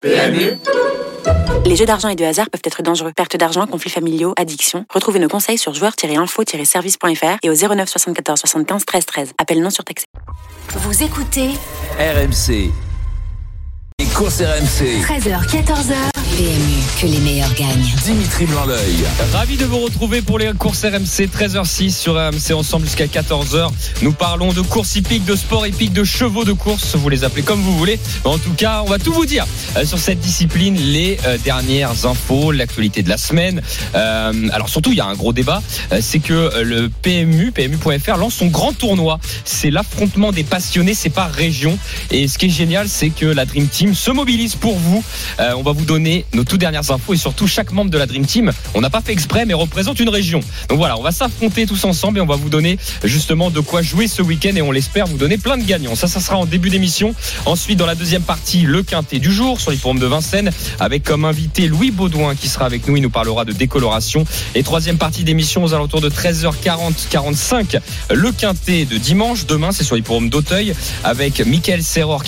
PMU Les jeux d'argent et de hasard peuvent être dangereux. Perte d'argent, conflits familiaux, addiction. Retrouvez nos conseils sur joueurs-info-service.fr et au 09 74 75 13 13. Appel non surtaxé. Vous écoutez RMC. Les courses RMC. 13h, 14h. PMU, que les meilleurs gagnent. Dimitri Blanc-L'œil. Ravi de vous retrouver pour les courses RMC 13h06 sur RMC ensemble jusqu'à 14h. Nous parlons de courses hippiques, de sport hippique, de chevaux de course, vous les appelez comme vous voulez. En tout cas, on va tout vous dire euh, sur cette discipline, les euh, dernières infos, l'actualité de la semaine. Euh, alors surtout, il y a un gros débat, c'est que le PMU, PMU.fr lance son grand tournoi. C'est l'affrontement des passionnés, c'est par région. Et ce qui est génial, c'est que la Dream Team se mobilise pour vous. Euh, on va vous donner nos toutes dernières infos et surtout chaque membre de la Dream Team, on n'a pas fait exprès, mais représente une région. Donc voilà, on va s'affronter tous ensemble et on va vous donner justement de quoi jouer ce week-end et on l'espère vous donner plein de gagnants. Ça, ça sera en début d'émission. Ensuite, dans la deuxième partie, le quintet du jour sur les de Vincennes avec comme invité Louis Baudouin qui sera avec nous. Il nous parlera de décoloration. Et troisième partie d'émission aux alentours de 13h40, 45, le quintet de dimanche. Demain, c'est sur les d'Auteuil avec Michael Serror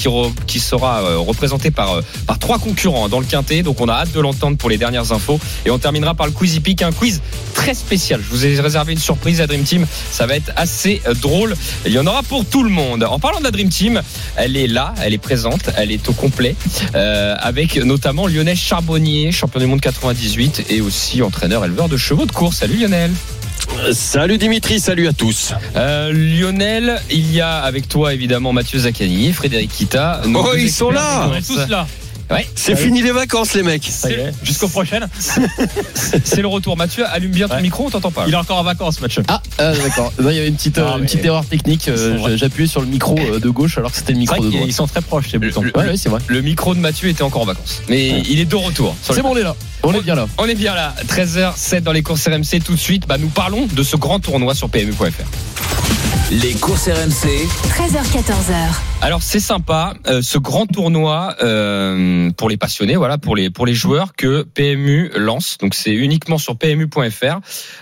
qui, sera euh, représenté par, euh, par trois concurrents dans le quintet. On a hâte de l'entendre pour les dernières infos. Et on terminera par le quiz hippique, un quiz très spécial. Je vous ai réservé une surprise à Dream Team. Ça va être assez euh, drôle. Il y en aura pour tout le monde. En parlant de la Dream Team, elle est là, elle est présente, elle est au complet, euh, avec notamment Lionel Charbonnier, champion du monde 98 et aussi entraîneur éleveur de chevaux de course. Salut Lionel. Salut Dimitri, salut à tous. Euh, Lionel, il y a avec toi évidemment Mathieu Zaccani, Frédéric Kita. Oh, ils sont là. de course. tous là. Ouais, C'est fini les vacances les mecs. Jusqu'au prochain. c'est le retour. Mathieu, allume bien ton Ouais. micro, on t'entend pas. Il est encore en vacances, match. Ah, euh, d'accord. Là, il y avait une petite, euh, Ah, une mais- petite erreur technique. euh, appuyé sur le micro euh, de gauche alors que c'était le C'est micro vrai de qu'ils droite. ils sont très proches, ces boutons. Le- Ouais, ouais, c'est vrai. Le micro de Mathieu était encore en vacances. Mais il est de retour. C'est bon, on est là. On est bien là. On est bien là, 13h07 dans les courses RMC tout de suite. Bah, nous parlons de ce grand tournoi sur PMU.fr. Les courses RMC. 13h, 14h. Alors c'est sympa, euh, ce grand tournoi euh, pour les passionnés, voilà, pour les pour les joueurs que PMU lance. Donc c'est uniquement sur PMU.fr.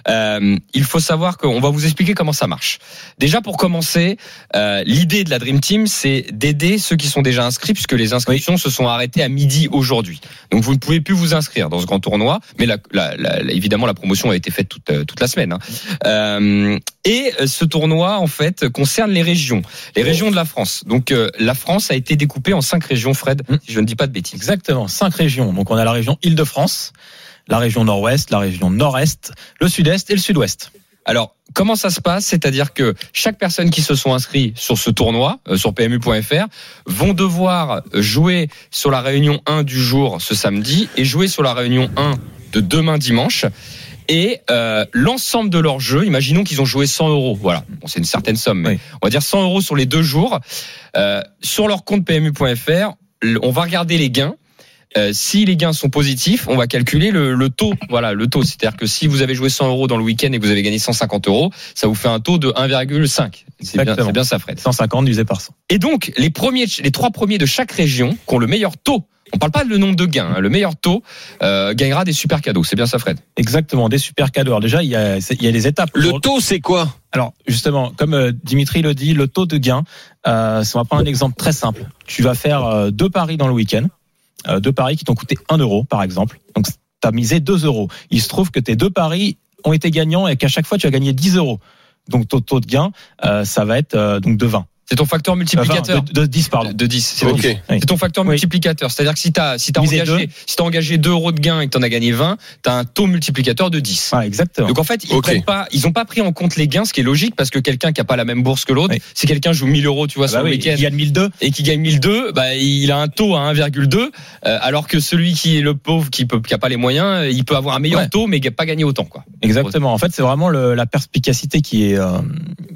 Euh, il faut savoir qu'on va vous expliquer comment ça marche. Déjà pour commencer, euh, l'idée de la Dream Team, c'est d'aider ceux qui sont déjà inscrits, puisque les inscriptions se sont arrêtées à midi aujourd'hui. Donc vous ne pouvez plus vous inscrire dans ce grand tournoi, mais la, la- la- la- évidemment la promotion a été faite toute, toute la semaine. hein. Euh, et ce tournoi en fait concerne les régions, les régions de la France. Donc euh, la France a été découpée en cinq régions, Fred, Mm. si je ne dis pas de bêtises. Exactement, cinq régions. Donc on a la région Île-de-France, la région Nord-Ouest, la région Nord-Est, le Sud-Est et le Sud-Ouest. Alors, comment ça se passe? C'est-à-dire que chaque personne qui se sont inscrits sur ce tournoi, euh, sur PMU.fr, vont devoir jouer sur la réunion 1 du jour ce samedi et jouer sur la réunion 1 de demain dimanche. Et euh, l'ensemble de leur jeu, imaginons qu'ils ont joué 100 euros, voilà, bon, c'est une certaine somme, mais Oui. on va dire 100 euros sur les deux jours. Euh, sur leur compte PMU.fr, on va regarder les gains. Euh, si les gains sont positifs, on va calculer le, le taux. Voilà, le taux. C'est-à-dire que si vous avez joué 100 euros dans le week-end et que vous avez gagné 150 euros, ça vous fait un taux de 1,5. C'est bien, Exactement. c'est bien ça, Fred. 150 divisé par 100. Et donc, les premiers, les trois premiers de chaque région qui ont le meilleur taux. On parle pas de le nombre de gains. hein, le meilleur taux euh, gagnera des super cadeaux. C'est bien ça, Fred? Exactement, des super cadeaux. Alors déjà, il y a, il y a les étapes. Le taux c'est quoi? Alors justement, comme euh, Dimitri le dit, le taux de gain, euh, on va prendre un exemple très simple. Tu vas faire euh, deux paris dans le week-end, euh, deux paris qui t'ont coûté 1 euro par exemple. Donc tu as misé 2 euros. Il se trouve que tes deux paris ont été gagnants et qu'à chaque fois tu as gagné 10 euros. Donc ton taux de gain, euh, ça va être euh, donc de 20. C'est ton facteur multiplicateur. Enfin, de, de 10 pardon. De 10. C'est Ok. 10. Oui. C'est ton facteur Oui. multiplicateur. C'est-à-dire que si tu as, si t'as Misez engagé, si t'as engagé 2 euros de gain et que tu en as gagné 20, tu as un taux multiplicateur de 10. Voilà, exactement. Donc en fait, ils prennent pas, ils ont pas pris en compte les gains, ce qui est logique parce que quelqu'un qui a pas la même bourse que l'autre, Oui. si quelqu'un joue 1000 euros, tu vois, Ah sur bah le oui, week-end il gagne 1002. et qui gagne 1002, bah il a un taux à 1,2, euh, alors que celui qui est le pauvre, qui peut, qui a pas les moyens, il peut avoir un meilleur Ouais. taux, mais pas gagné autant, quoi. Exactement. En fait, c'est vraiment le, la perspicacité qui est euh,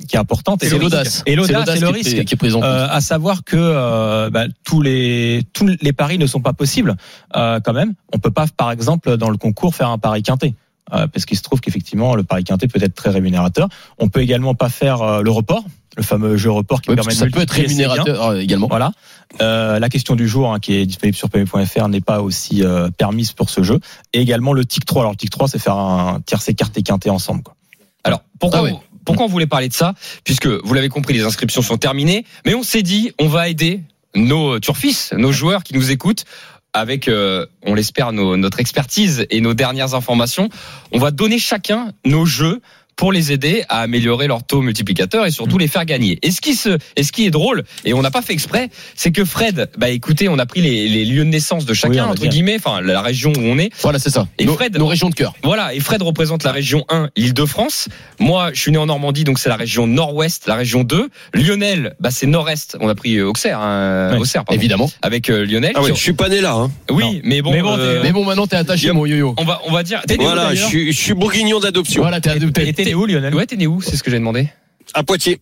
qui est importante. C'est le risque. l'audace. Et l'audace, qui est- risque. qui est. Euh, à savoir que euh, bah, tous les tous les paris ne sont pas possibles euh, quand même. On peut pas, par exemple, dans le concours, faire un pari quinté. Parce qu'il se trouve qu'effectivement le pari quinté peut être très rémunérateur. On peut également pas faire le report, le fameux jeu report qui Ouais, permet de ça peut être rémunérateur également. Voilà. Euh, la question du jour hein, qui est disponible sur PMU.fr n'est pas aussi euh, permise pour ce jeu. Et également le TIC 3. Alors le TIC 3, c'est faire un tiercé carte et quinté ensemble. Quoi. Alors, pourquoi, Ah ouais. vous- pourquoi on voulait parler de ça Puisque, vous l'avez compris, les inscriptions sont terminées, mais on s'est dit, on va aider nos turfistes, nos joueurs qui nous écoutent, avec, euh, on l'espère, notre expertise et nos dernières informations, on va donner chacun nos jeux pour les aider à améliorer leur taux multiplicateur et Mm. surtout les faire gagner. Et ce qui se, et ce qui est drôle, et on n'a pas fait exprès, c'est que Fred, bah écoutez, on a pris les, les lieux de naissance de Oui, chacun entre guillemets, enfin la région où on est. Voilà, c'est ça. Et nos, Fred- nos régions de cœur. Voilà, et Fred représente la région 1, l'Île-de-France. Moi, je suis né en Normandie, donc c'est la région Nord-Ouest, la région 2. Lionel, bah c'est Nord-Est. On a pris euh, Auxerre, hein, Auxerre, pardon, Évidemment. avec euh, Lionel. Ah ouais, Qui- je suis pas né là. Hein. Oui, Non. mais bon, Mais bon, euh, Mais bon, maintenant, t'es attaché, mon yo-yo. on va, on va dire. Voilà, je suis, je suis bourguignon d'adoption. Voilà, t'es adopté. Et t'es né où, Lionel Ouais, t'es né où C'est ce que j'ai demandé. À Poitiers.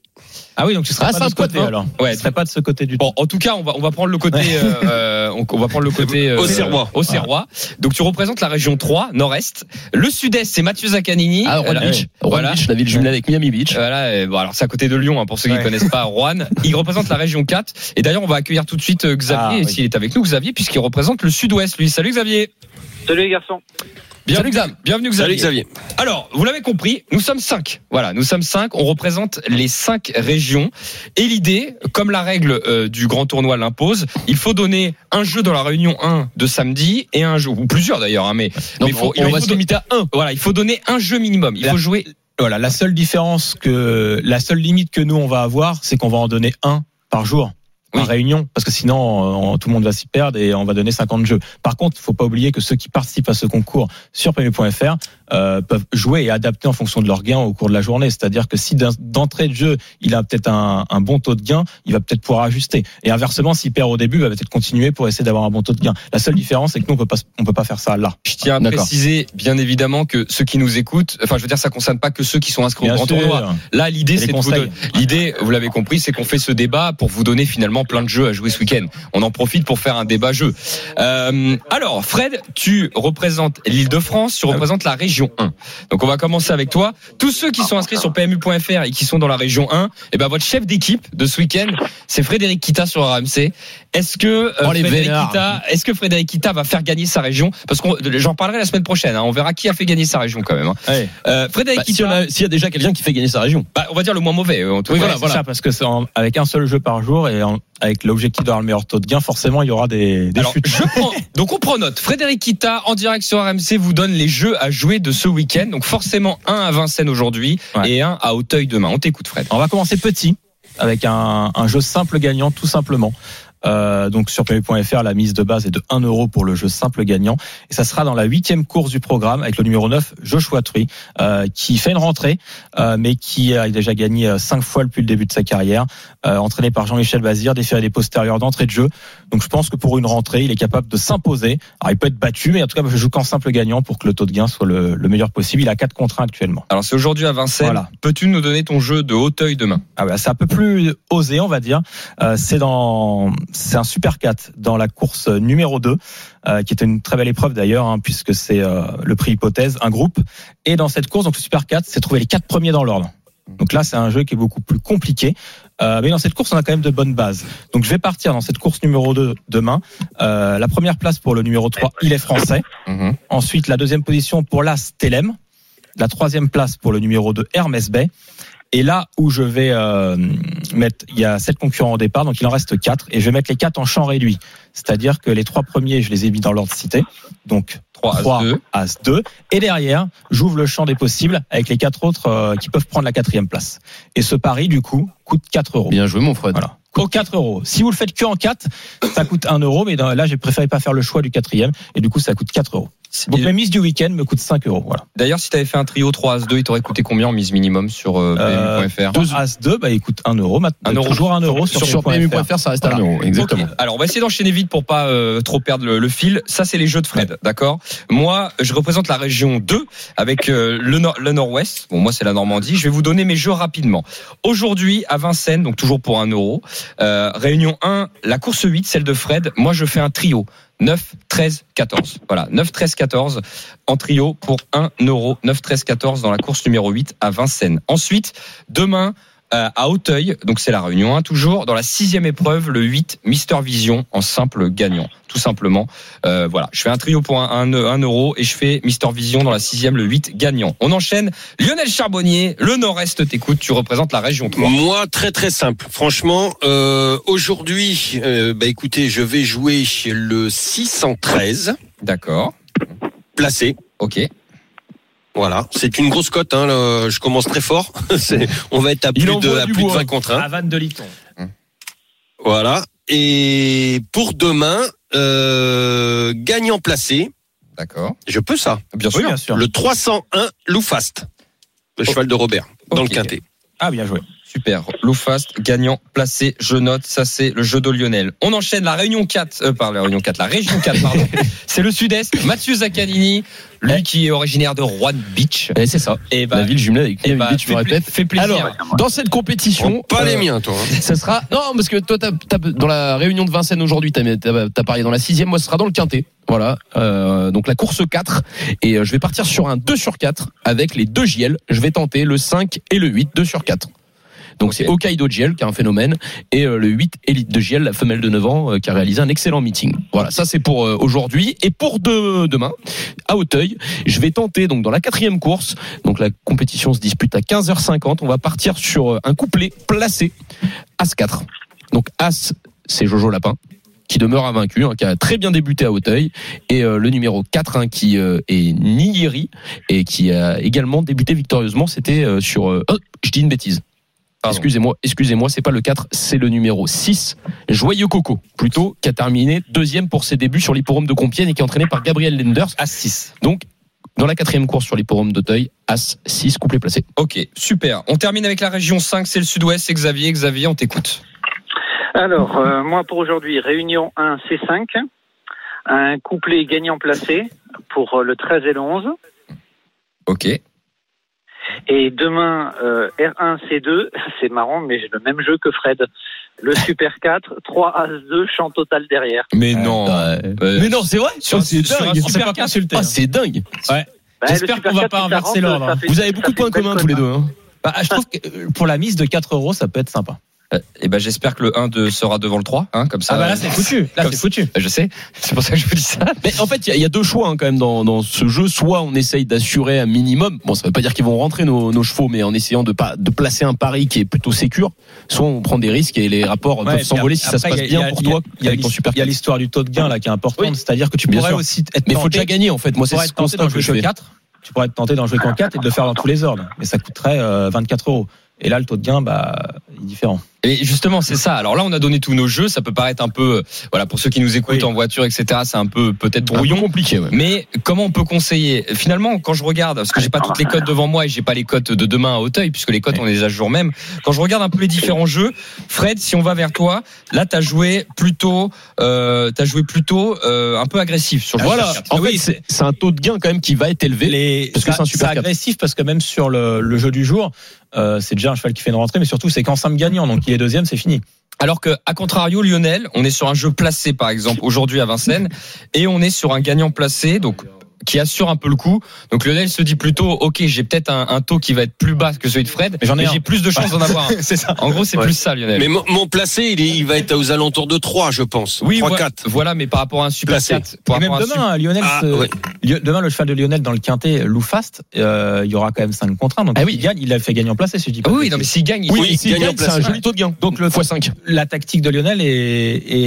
Ah oui, donc tu serais Ah, pas de ce côté alors. Ouais. Tu serais pas de ce côté du tout. Bon, en tout cas, on va, on va prendre le côté, euh, euh, on, on va prendre le côté euh, Auxerrois. Auxerrois. Donc tu représentes la région 3, Nord-Est. Le Sud-Est, c'est Mathieu Zaccanini. Ah, Rouen Beach. Rouen Voilà. Beach, la ville jumelée avec Miami Beach. Voilà, bon, alors c'est à côté de Lyon, hein, pour ceux qui ne Ouais. connaissent pas Rouen. Il représente la région 4. Et d'ailleurs, on va accueillir tout de suite euh, Xavier, Ah, oui. s'il est avec nous, Xavier, puisqu'il représente le Sud-Ouest, lui. Salut Xavier. Salut les garçons. Bienvenue, Xavier. Salut Xavier. Alors, vous l'avez compris, nous sommes cinq. Voilà, nous sommes cinq. On représente les cinq régions. Et l'idée, comme la règle euh, du grand tournoi l'impose, il faut donner un jeu dans la réunion 1 de samedi et un jeu, ou plusieurs d'ailleurs, hein, mais, Non, mais il faut, on, il on faut va se limiter à un. voilà, il faut donner un jeu minimum. Il La- faut jouer. Voilà, la seule différence que la seule limite que nous on va avoir, c'est qu'on va en donner un par jour. Oui. réunion, parce que sinon euh, tout le monde va s'y perdre et on va donner 50 jeux. Par contre, il faut pas oublier que ceux qui participent à ce concours sur PMU.fr euh, peuvent jouer et adapter en fonction de leur gain au cours de la journée. C'est-à-dire que si d'entrée de jeu il a peut-être un, un bon taux de gain, il va peut-être pouvoir ajuster. Et inversement, s'il perd au début, il va peut-être continuer pour essayer d'avoir un bon taux de gain. La seule différence, c'est que nous on peut pas on peut pas faire ça là. Je tiens à préciser, bien évidemment, que ceux qui nous écoutent, enfin, je veux dire, ça concerne pas que ceux qui sont inscrits au grand sûr. tournoi. Là, l'idée, c'est vous l'idée, vous l'avez compris, c'est qu'on fait ce débat pour vous donner finalement plein de jeux à jouer ce week-end. On en profite pour faire un débat jeu. Euh, alors, Fred, tu représentes l'Île-de-France, tu représentes la région 1. Donc, on va commencer avec toi. Tous ceux qui sont inscrits sur PMU.fr et qui sont dans la région 1, eh ben, votre chef d'équipe de ce week-end, c'est Frédéric Kita sur RMC. Est-ce que, euh, Oh, Frédéric. Kita, est-ce que Frédéric Kita va faire gagner sa région? Parce qu'on, j'en parlerai la semaine prochaine, hein. On verra qui a fait gagner sa région quand même, hein. Ouais. Euh, Frédéric Bah, S'il y, Kita, s'il y a déjà quelqu'un qui fait gagner sa région. bah, on va dire le moins mauvais, en tout Oui, cas. voilà, c'est voilà. ça, parce que c'est en- avec un seul jeu par jour et en- avec l'objectif d'avoir le meilleur taux de gain, forcément, il y aura des, des Alors, chutes. je prends, donc on prend note. Frédéric Kita, en direct sur RMC, vous donne les jeux à jouer de ce week-end. Donc forcément, un à Vincennes aujourd'hui Ouais. et un à Auteuil demain. On t'écoute, Fred. On va commencer petit avec un, un jeu simple gagnant, tout simplement. Euh, donc sur PMU.fr, la mise de base est de 1 euro pour le jeu simple gagnant. Et ça sera dans la huitième course du programme avec le numéro 9, Joshua Tree, euh, qui fait une rentrée, euh, mais qui a déjà gagné euh, cinq fois depuis le début de sa carrière, euh, entraîné par Jean-Michel Bazir, déféré des postérieurs d'entrée de jeu. Donc je pense que pour une rentrée, il est capable de s'imposer. Alors il peut être battu, mais en tout cas, je joue qu'en simple gagnant pour que le taux de gain soit le, le meilleur possible. Il a 4 contre 1 actuellement. Alors c'est aujourd'hui à Vincennes. Voilà. Peux-tu nous donner ton jeu de Auteuil demain? Ah ouais, c'est un peu plus osé, on va dire. Euh, c'est dans, c'est un super 4 dans la course numéro 2, euh, qui était une très belle épreuve d'ailleurs, hein, puisque c'est euh, le prix hypothèse, un groupe. Et dans cette course, donc le super 4, c'est trouver les quatre premiers dans l'ordre. Donc là, c'est un jeu qui est beaucoup plus compliqué. Euh, mais dans cette course, on a quand même de bonnes bases. Donc je vais partir dans cette course numéro 2 demain. Euh, la première place pour le numéro 3, il est français. Ensuite, la deuxième position pour l'As Telem. La troisième place pour le numéro 2, Hermès Bay. Et là où je vais euh, mettre, il y a sept concurrents au départ, donc il en reste quatre, et je vais mettre les quatre en champ réduit. C'est-à-dire que les trois premiers, je les ai mis dans l'ordre cité. Donc 3 3 As 2. As 2. Et derrière, j'ouvre le champ des possibles avec les quatre autres euh, qui peuvent prendre la quatrième place. Et ce pari, du coup, coûte 4 euros. Bien joué, mon Fred. Voilà. Coûte 4 euros. Si vous le faites que en 4, ça coûte 1 euro, mais là, j'ai préféré pas faire le choix du quatrième, et du coup, ça coûte 4 euros. Donc mes mises du week-end me coûtent 5 euros. Voilà. D'ailleurs, si tu avais fait un trio 3 As 2, il t'aurait coûté combien en mise minimum sur euh, Euh, PMU.fr Deux As 2, bah, il coûte 1 euro. Maintenant, Un euro. Toujours 1 euro sur, Sur PMU.fr. PMU.fr, ça reste un Voilà. euro. Exactement. Ok. Alors, on va essayer d'enchaîner vite pour pas euh, trop perdre le, le fil. Ça, c'est les jeux de Fred, d'accord? Moi, je représente la région 2 avec euh, le, nord, le nord-ouest. Bon, moi, c'est la Normandie. Je vais vous donner mes jeux rapidement. Aujourd'hui, à Vincennes, donc toujours pour un euro. Euh, réunion 1, la course 8, celle de Fred. Moi, je fais un trio. 9, 13, 14. Voilà, 9, 13, 14 en trio pour 1 euro. 9, 13, 14 dans la course numéro 8 à Vincennes. Ensuite, demain, à Auteuil. Donc c'est la Réunion 1 toujours. Dans la sixième épreuve, le 8 Mister Vision en simple gagnant, tout simplement. Euh, voilà, je fais un trio pour un, un, un euro et je fais Mister Vision dans la sixième, le 8 gagnant. On enchaîne. Lionel Charbonnier, le Nord-Est t'écoute. Tu représentes la région 3. Moi, très très simple. Franchement, euh, aujourd'hui, euh, bah écoutez, je vais jouer le 613 D'accord. placé. Ok. Voilà, c'est une grosse cote. Hein, je commence très fort. C'est- On va être à plus de, à plus de bois. 20 contre 1. À Vannes de Liton. Voilà. Et pour demain, euh, gagnant placé, D'accord. je peux ça? Bien Oui, sûr. bien sûr. Le 301 Loufast, le cheval de Robert, dans le quintet. Ah, bien joué. Super. Loufast, gagnant, placé, je note. Ça, c'est le jeu de Lionel. On enchaîne la Réunion 4, euh, par la Réunion 4, la Région 4, pardon. c'est le Sud-Est. Mathieu Zaccanini, lui qui est originaire de Rouen Beach. Et c'est ça. Et La ville jumelée avec et Miami bah, Beach, je répète. fait plaisir. Alors, dans cette compétition, pas les euh, miens, toi. hein. ça sera non parce que toi t'as, t'as- dans la réunion de Vincennes aujourd'hui t'as, t'as, t'as parié dans la sixième moi ce sera dans le quintet voilà euh, donc la course 4 et euh, je vais partir sur un 2 sur 4 avec les deux JL je vais tenter le 5 et le 8 2 sur 4 donc c'est Hokkaido JL qui est un phénomène et euh, le 8 Elite de JL la femelle de 9 ans euh, qui a réalisé un excellent meeting. Voilà ça c'est pour euh, aujourd'hui. Et pour de, demain à Auteuil je vais tenter donc dans la quatrième course donc la compétition se dispute à 15h50 on va partir sur un couplet placé As 4. Donc As, c'est Jojo Lapin qui demeure invaincu, hein, qui a très bien débuté à Auteuil, et euh, le numéro 4 hein, qui euh, est Niyeri et qui a également débuté victorieusement, c'était euh, sur oh, je dis une bêtise. Excusez-moi, excusez-moi, c'est pas le 4, c'est le numéro 6, Joyeux Coco, plutôt, qui a terminé deuxième pour ses débuts sur l'hipporome de Compiègne et qui est entraîné par Gabriel Lenders. À 6. Donc, dans la quatrième course sur l'hipporome d'Auteuil, As 6, couplet placé. Ok, super. On termine avec la région 5, c'est le Sud-Ouest. Xavier. Xavier, on t'écoute. Alors, euh, moi pour aujourd'hui, Réunion 1 C5, un couplet gagnant placé pour euh, le 13 et le 11. Ok. Et demain, euh, R1 C2, c'est marrant, mais j'ai le même jeu que Fred. Le Super 4, 3 As 2, champ total derrière. Mais non. Euh, Euh, mais non, c'est vrai sur un- c'est sur un dingue. Pas consulté. Ah, c'est dingue. Bah, J'espère Super qu'on va 4, pas inverser l'ordre, hein. Vous avez beaucoup de points communs tous les deux. Hein. Bah, je trouve que euh, pour la mise de 4 euros, ça peut être sympa. Et ben j'espère que le 1 2 sera devant le 3, hein, comme ça. Ah bah là, c'est foutu. Là, c'est foutu. Je sais. C'est pour ça que je vous dis ça. Mais en fait, il y a- il y, a deux choix hein, quand même dans, dans ce jeu. Soit on essaye d'assurer un minimum. Bon, ça veut pas dire qu'ils vont rentrer nos, nos chevaux, mais en essayant de pas de placer un pari qui est plutôt sécure. Soit on prend des risques et les rapports Ouais, peuvent s'envoler si ça se passe a- bien a- pour toi il y a avec ton l'his- super. Il y a l'histoire du taux de gain là qui est importante, Oui. c'est-à-dire que tu Bien pourrais sûr. aussi être Mais il faut déjà gagner en fait. Moi, c'est ce constat que je fais. 4. Tu pourrais être tenté d'en jouer qu'en 4 et de le faire dans tous les ordres. Et ça coûterait euh, 24 euros. Et là, le taux de gain, bah, il est différent. Et justement, c'est ça. Alors là, on a donné tous nos jeux. Ça peut paraître un peu, euh, voilà, pour ceux qui nous écoutent Oui. en voiture, etc. C'est un peu peut-être Un peu brouillon. compliqué. Ouais. Mais comment on peut conseiller? Finalement, quand je regarde, parce que j'ai pas toutes les cotes devant moi et j'ai pas les cotes de demain à Auteuil, puisque les cotes on les a jour même. Quand je regarde un peu les différents jeux, Fred, si on va vers toi, là t'as joué plutôt, euh, t'as joué plutôt euh, un peu agressif sur le Voilà. En fait, c'est un taux de gain quand même qui va être élevé. Les, Parce que c'est un super agressif parce que même sur le, le jeu du jour, euh, c'est déjà un cheval qui fait une rentrée, mais surtout c'est qu'en simple gagnant, donc deuxième, c'est fini. Alors que, à contrario, Lionel, on est sur un jeu placé, par exemple, aujourd'hui à Vincennes, et on est sur un gagnant placé, donc qui assure un peu le coup. Donc Lionel se dit plutôt, ok, j'ai peut-être un, un taux qui va être plus bas que celui de Fred, Mais j'en ai j'ai plus de chances d'en avoir un. c'est ça. En gros, c'est Ouais. plus ça, Lionel. Mais mon, mon placé, il, est- il va être aux alentours de 3, je pense. oui, 3, voilà, 4. voilà, mais par rapport à un Super Placé. 4, par Et même demain, Lionel, Ah, se- demain, le cheval de Lionel dans le quintet, Lou Fast, euh, il y aura quand même 5 contre 1. Donc, Ah oui. il gagne, il l'a fait gagner en placé, si je dis pas. Ah oui, non, mais s'il gagne, il Oui, gagne c'est un joli taux de gain. Donc, le x5. la tactique de Lionel est,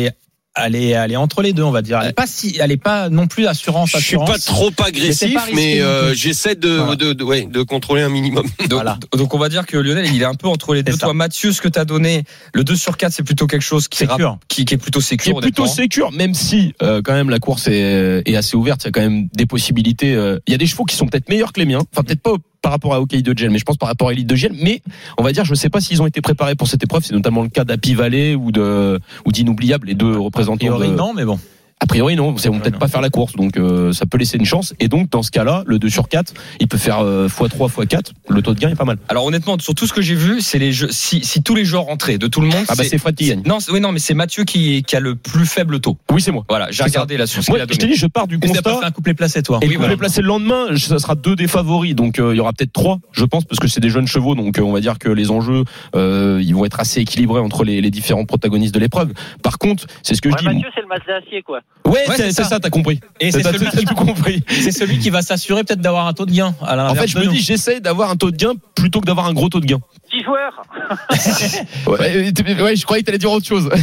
est elle est, elle est entre les deux, on va dire. Elle est pas si, elle est pas non plus assurance, Je suis assurance. pas trop agressif, pas mais euh, j'essaie de, Voilà. de, de, ouais, de contrôler un minimum. Donc, Voilà. donc on va dire que Lionel, il est un peu entre les deux. Ça. Toi, Mathieu, ce que tu as donné, le 2 sur 4, c'est plutôt quelque chose qui, rap- qui, qui est plutôt qui sécure. est plutôt sécure, même si euh, quand même la course est, est assez ouverte. Il y a quand même des possibilités. euh, Il y a des chevaux qui sont peut-être meilleurs que les miens. Enfin, peut-être pas par rapport à Hockey de Gel, mais je pense par rapport à Elite de Gel. Mais on va dire, je sais pas s'ils ont été préparés pour cette épreuve. C'est notamment le cas d'Happy Valley ou de ou d'Inoubliable, les deux représentants. priori, de- non, mais bon. A priori, non, ils vont peut-être pas faire la course, donc euh, ça peut laisser une chance. Et donc, dans ce cas-là, le 2 sur 4, il peut faire euh, x3, x4. Le taux de gain est pas mal. Alors honnêtement, sur tout ce que j'ai vu, c'est les jeux. Si, si tous les joueurs rentraient de tout le monde, Ah bah c'est Fred qui gagne. Non, oui, non, mais c'est Mathieu qui, qui a le plus faible taux. Oui, c'est moi. Voilà, j'ai regardé là sur ce Moi, je t'ai dit, je pars du Et constat. fait un couplet placé, toi. Et Oui, vous voilà. placer le lendemain, ça sera deux des favoris, donc euh, il y aura peut-être trois, je pense, parce que c'est des jeunes chevaux, donc euh, on va dire que les enjeux, euh, ils vont être assez équilibrés entre les, les différents protagonistes de l'épreuve. Par contre, c'est ce que Ouais, je dis. Mathieu, c'est le Mazda acier, quoi. Ouais, Ouais, c'est ça. ça, t'as compris. Et c'est celui, tout compris. c'est celui qui va s'assurer peut-être d'avoir un taux de gain. À En fait, je me dis, j'essaie d'avoir un taux de gain plutôt que d'avoir un gros taux de gain. 6 joueurs. Ouais, ouais, je croyais que t'allais dire autre chose.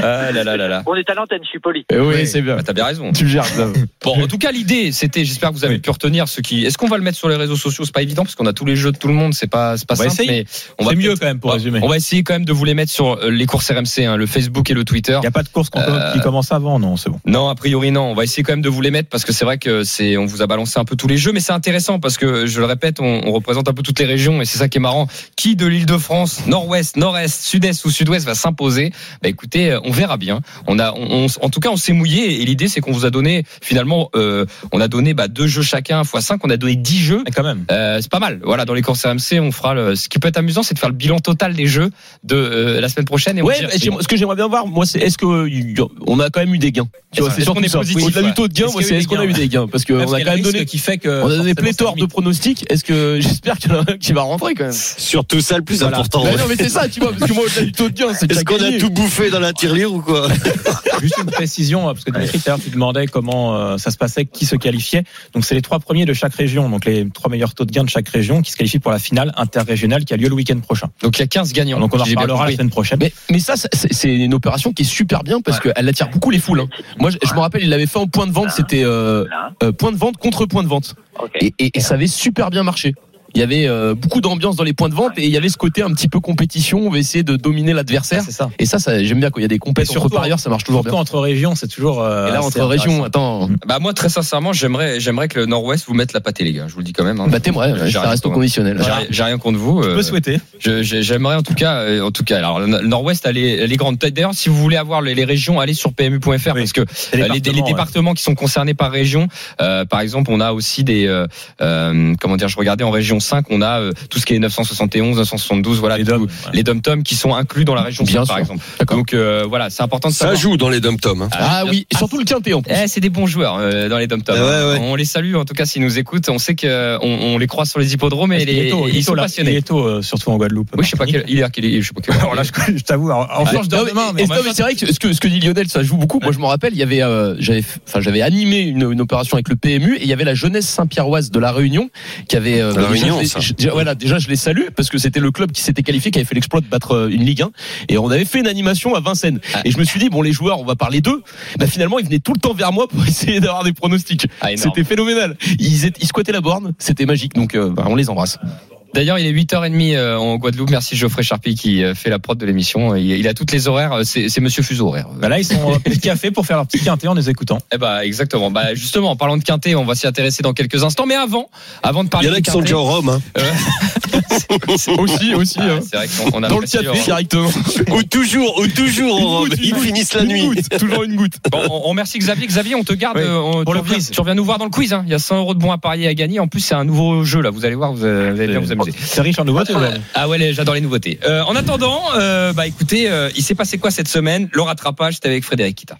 Ah là là là là. On est à l'antenne, je suis poli. Euh, oui, Ouais. c'est bien. Bah, T'as bien raison. Tu gères. ça. Bon, en tout cas, l'idée, c'était, j'espère que vous avez pu retenir ce qui. Est-ce qu'on va le mettre sur les réseaux sociaux? C'est pas évident parce qu'on a tous les jeux de tout le monde. C'est pas, c'est pas On va simple, mais on va C'est mieux quand même pour résumer. On va essayer quand même de vous les mettre sur euh, les courses RMC, hein, le Facebook et le Twitter. Il n'y a pas de course qu'on- Euh, qui commence avant, non, c'est bon. Non, a priori non. On va essayer quand même de vous les mettre parce que c'est vrai que c'est, on vous a balancé un peu tous les jeux, mais c'est intéressant parce que je le répète, on, on représente un peu toutes les régions et c'est ça qui est marrant. Qui de l'Île-de-France, Nord-Ouest, Nord-Est, Sud-Est ou Sud-Ouest va s'imposer? Bah écoutez, euh, on verra bien. On a, on, on- en tout cas, on s'est mouillé et l'idée c'est qu'on vous a donné finalement, euh, on a donné bah, deux jeux chacun x 5 On a donné 10 jeux. Mais quand même. Euh, c'est pas mal. Voilà, dans les courses RMC, on fera le. Ce qui peut être amusant, c'est de faire le bilan total des jeux de la semaine prochaine et on Ouais, j'aimerais- ce que j'aimerais bien voir, moi, est-ce que y- on a quand même eu des gains? Tu vois, c'est qu'on surtout est positif, Au-delà du taux de gain, c'est a eu est-ce des qu'on a eu gains? des gains? Parce qu'on a quand même donné. qui fait que On a donné pléthore de pronostics. Est-ce que j'espère qu'il y en a un qui va rentrer quand même? Surtout ça le plus important. Bah Non, mais c'est ça, tu vois, parce que moi, au-delà du taux de gain, c'est Est-ce qu'on a tout bouffé dans la tirelire ou quoi? Juste une précision, parce que Dimitri, tout tu demandais comment euh, ça se passait, qui se qualifiait. Donc, c'est les trois premiers de chaque région, donc les trois meilleurs taux de gain de chaque région qui se qualifient pour la finale interrégionale qui a lieu le week-end prochain. Donc il y a 15 gagnants. Donc, on en reparlera la semaine prochaine. Mais, ça, c'est une opération qui est super bien parce qu'elle attire beaucoup les foules. hein. Moi, je, je me rappelle, il l'avait fait en point de vente, c'était euh, euh, point de vente contre point de vente. Ok. Et, et- et ça avait super bien marché. Il y avait euh, beaucoup d'ambiance dans les points de vente et il y avait ce côté un petit peu compétition. On va essayer de dominer l'adversaire. c'est ça. Et ça, ça j'aime bien quand il y a des compétitions entre parieurs, ça marche toujours Surtout bien. entre régions, c'est toujours. euh, Et là, entre régions, attends, Bah moi très sincèrement, j'aimerais j'aimerais que le Nord-Ouest vous mette la pâtée les gars. Je vous le dis quand même. hein. bah t'aimerais, ça rien reste au contre- conditionnel. J'ai rien- contre vous. Euh, peux souhaiter. je- je- J'aimerais en tout cas, euh, en tout cas, alors le Nord-Ouest, elle est, elle est grande. D'ailleurs, si vous voulez avoir les, les régions, allez sur PMU.fr Oui. parce que Les euh, les, les départements, ouais. qui sont concernés par région, euh, par exemple, on a aussi des, euh, euh, comment dire, je regardais en région 5, on a euh, tout ce qui est 971, 972, voilà, Les tout- DOM, ouais. les dom-tom qui sont inclus dans la région Bien 5, par exemple. Donc euh, voilà, c'est important de Ça savoir. joue dans les dom-toms. hein. Ah oui, et surtout le quintet en plus. Eh, c'est des bons joueurs euh, dans les dom-tom. Ah ouais, ouais. On les salue en tout cas s'ils nous écoutent. On sait qu'on on les croise sur les hippodromes et les, est tôt, il est ils tôt, sont là. passionnés. Il est tôt, euh, surtout en Guadeloupe. Oui, je sais pas quel, il est quel, je sais pas quel. Alors là, je, je t'avoue, en Non, de mais- demain, mais c'est vrai que ce que, ce que dit Lionel, ça joue beaucoup. Moi, je me rappelle, il y avait, j'avais, enfin, j'avais animé une, opération avec le PMU et il y avait la jeunesse Saint-Pierroise de la Réunion qui avait. euh, La déjà, Réunion, ça. je- voilà, déjà, je les salue parce que c'était le club qui s'était qualifié, qui avait fait l'exploit de battre euh, une Ligue 1 et on avait fait une animation à Vincennes. Ah. Et je me suis dit, bon, les joueurs, on va parler d'eux. Bah, finalement, ils venaient tout le temps vers moi pour essayer d'avoir des pronostics. Ah. C'était phénoménal. Ils, étaient, ils squattaient la borne, c'était magique. Donc, euh, bah, on les embrasse. D'ailleurs, il est 8h30 euh, en Guadeloupe. Merci Geoffrey Charpie qui euh, fait la prod de l'émission. Il, il a toutes les horaires. euh, C'est Monsieur Fuseau horaire. Bah là, ils sont au petit café pour faire leur petit quintet en les écoutant. Eh bah exactement. Bah justement, en parlant de quintet, on va s'y intéresser dans quelques instants. Mais avant, avant de Il parler y en a qui sont déjà au Rome. Hein. aussi, aussi. ah, hein. c'est vrai qu'on on a Dans le café directement. ou toujours, ou toujours au Rome. Ils finissent la nuit. goutte, toujours une goutte. Bon, on on remercie Xavier. Xavier, on te garde. Oui, euh, on- pour tu, le reviens, quiz. tu reviens nous voir dans le quiz. hein. Il y a 100 euros de bons à parier à gagner. En plus, c'est un nouveau jeu là. Vous allez voir, vous, euh, vous allez bien vous C'est riche en nouveautés aujourd'hui. Ah ouais, j'adore les nouveautés. Euh, en attendant, euh, bah écoutez, euh, il s'est passé quoi cette semaine? Le rattrapage, c'était avec Frédéric Kita.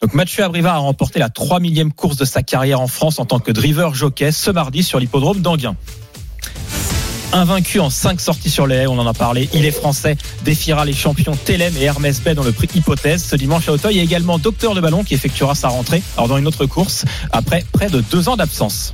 Donc Mathieu Abrivard a remporté la 3 millième course de sa carrière en France en tant que driver jockey ce mardi sur l'hippodrome d'Anguin. Invaincu en 5 sorties sur les haies, on en a parlé, il est français, défiera les champions Telem et Hermès Bay dans le prix Hypothèse ce dimanche à Auteuil et également Docteur de Ballon qui effectuera sa rentrée alors dans une autre course après près de deux ans d'absence.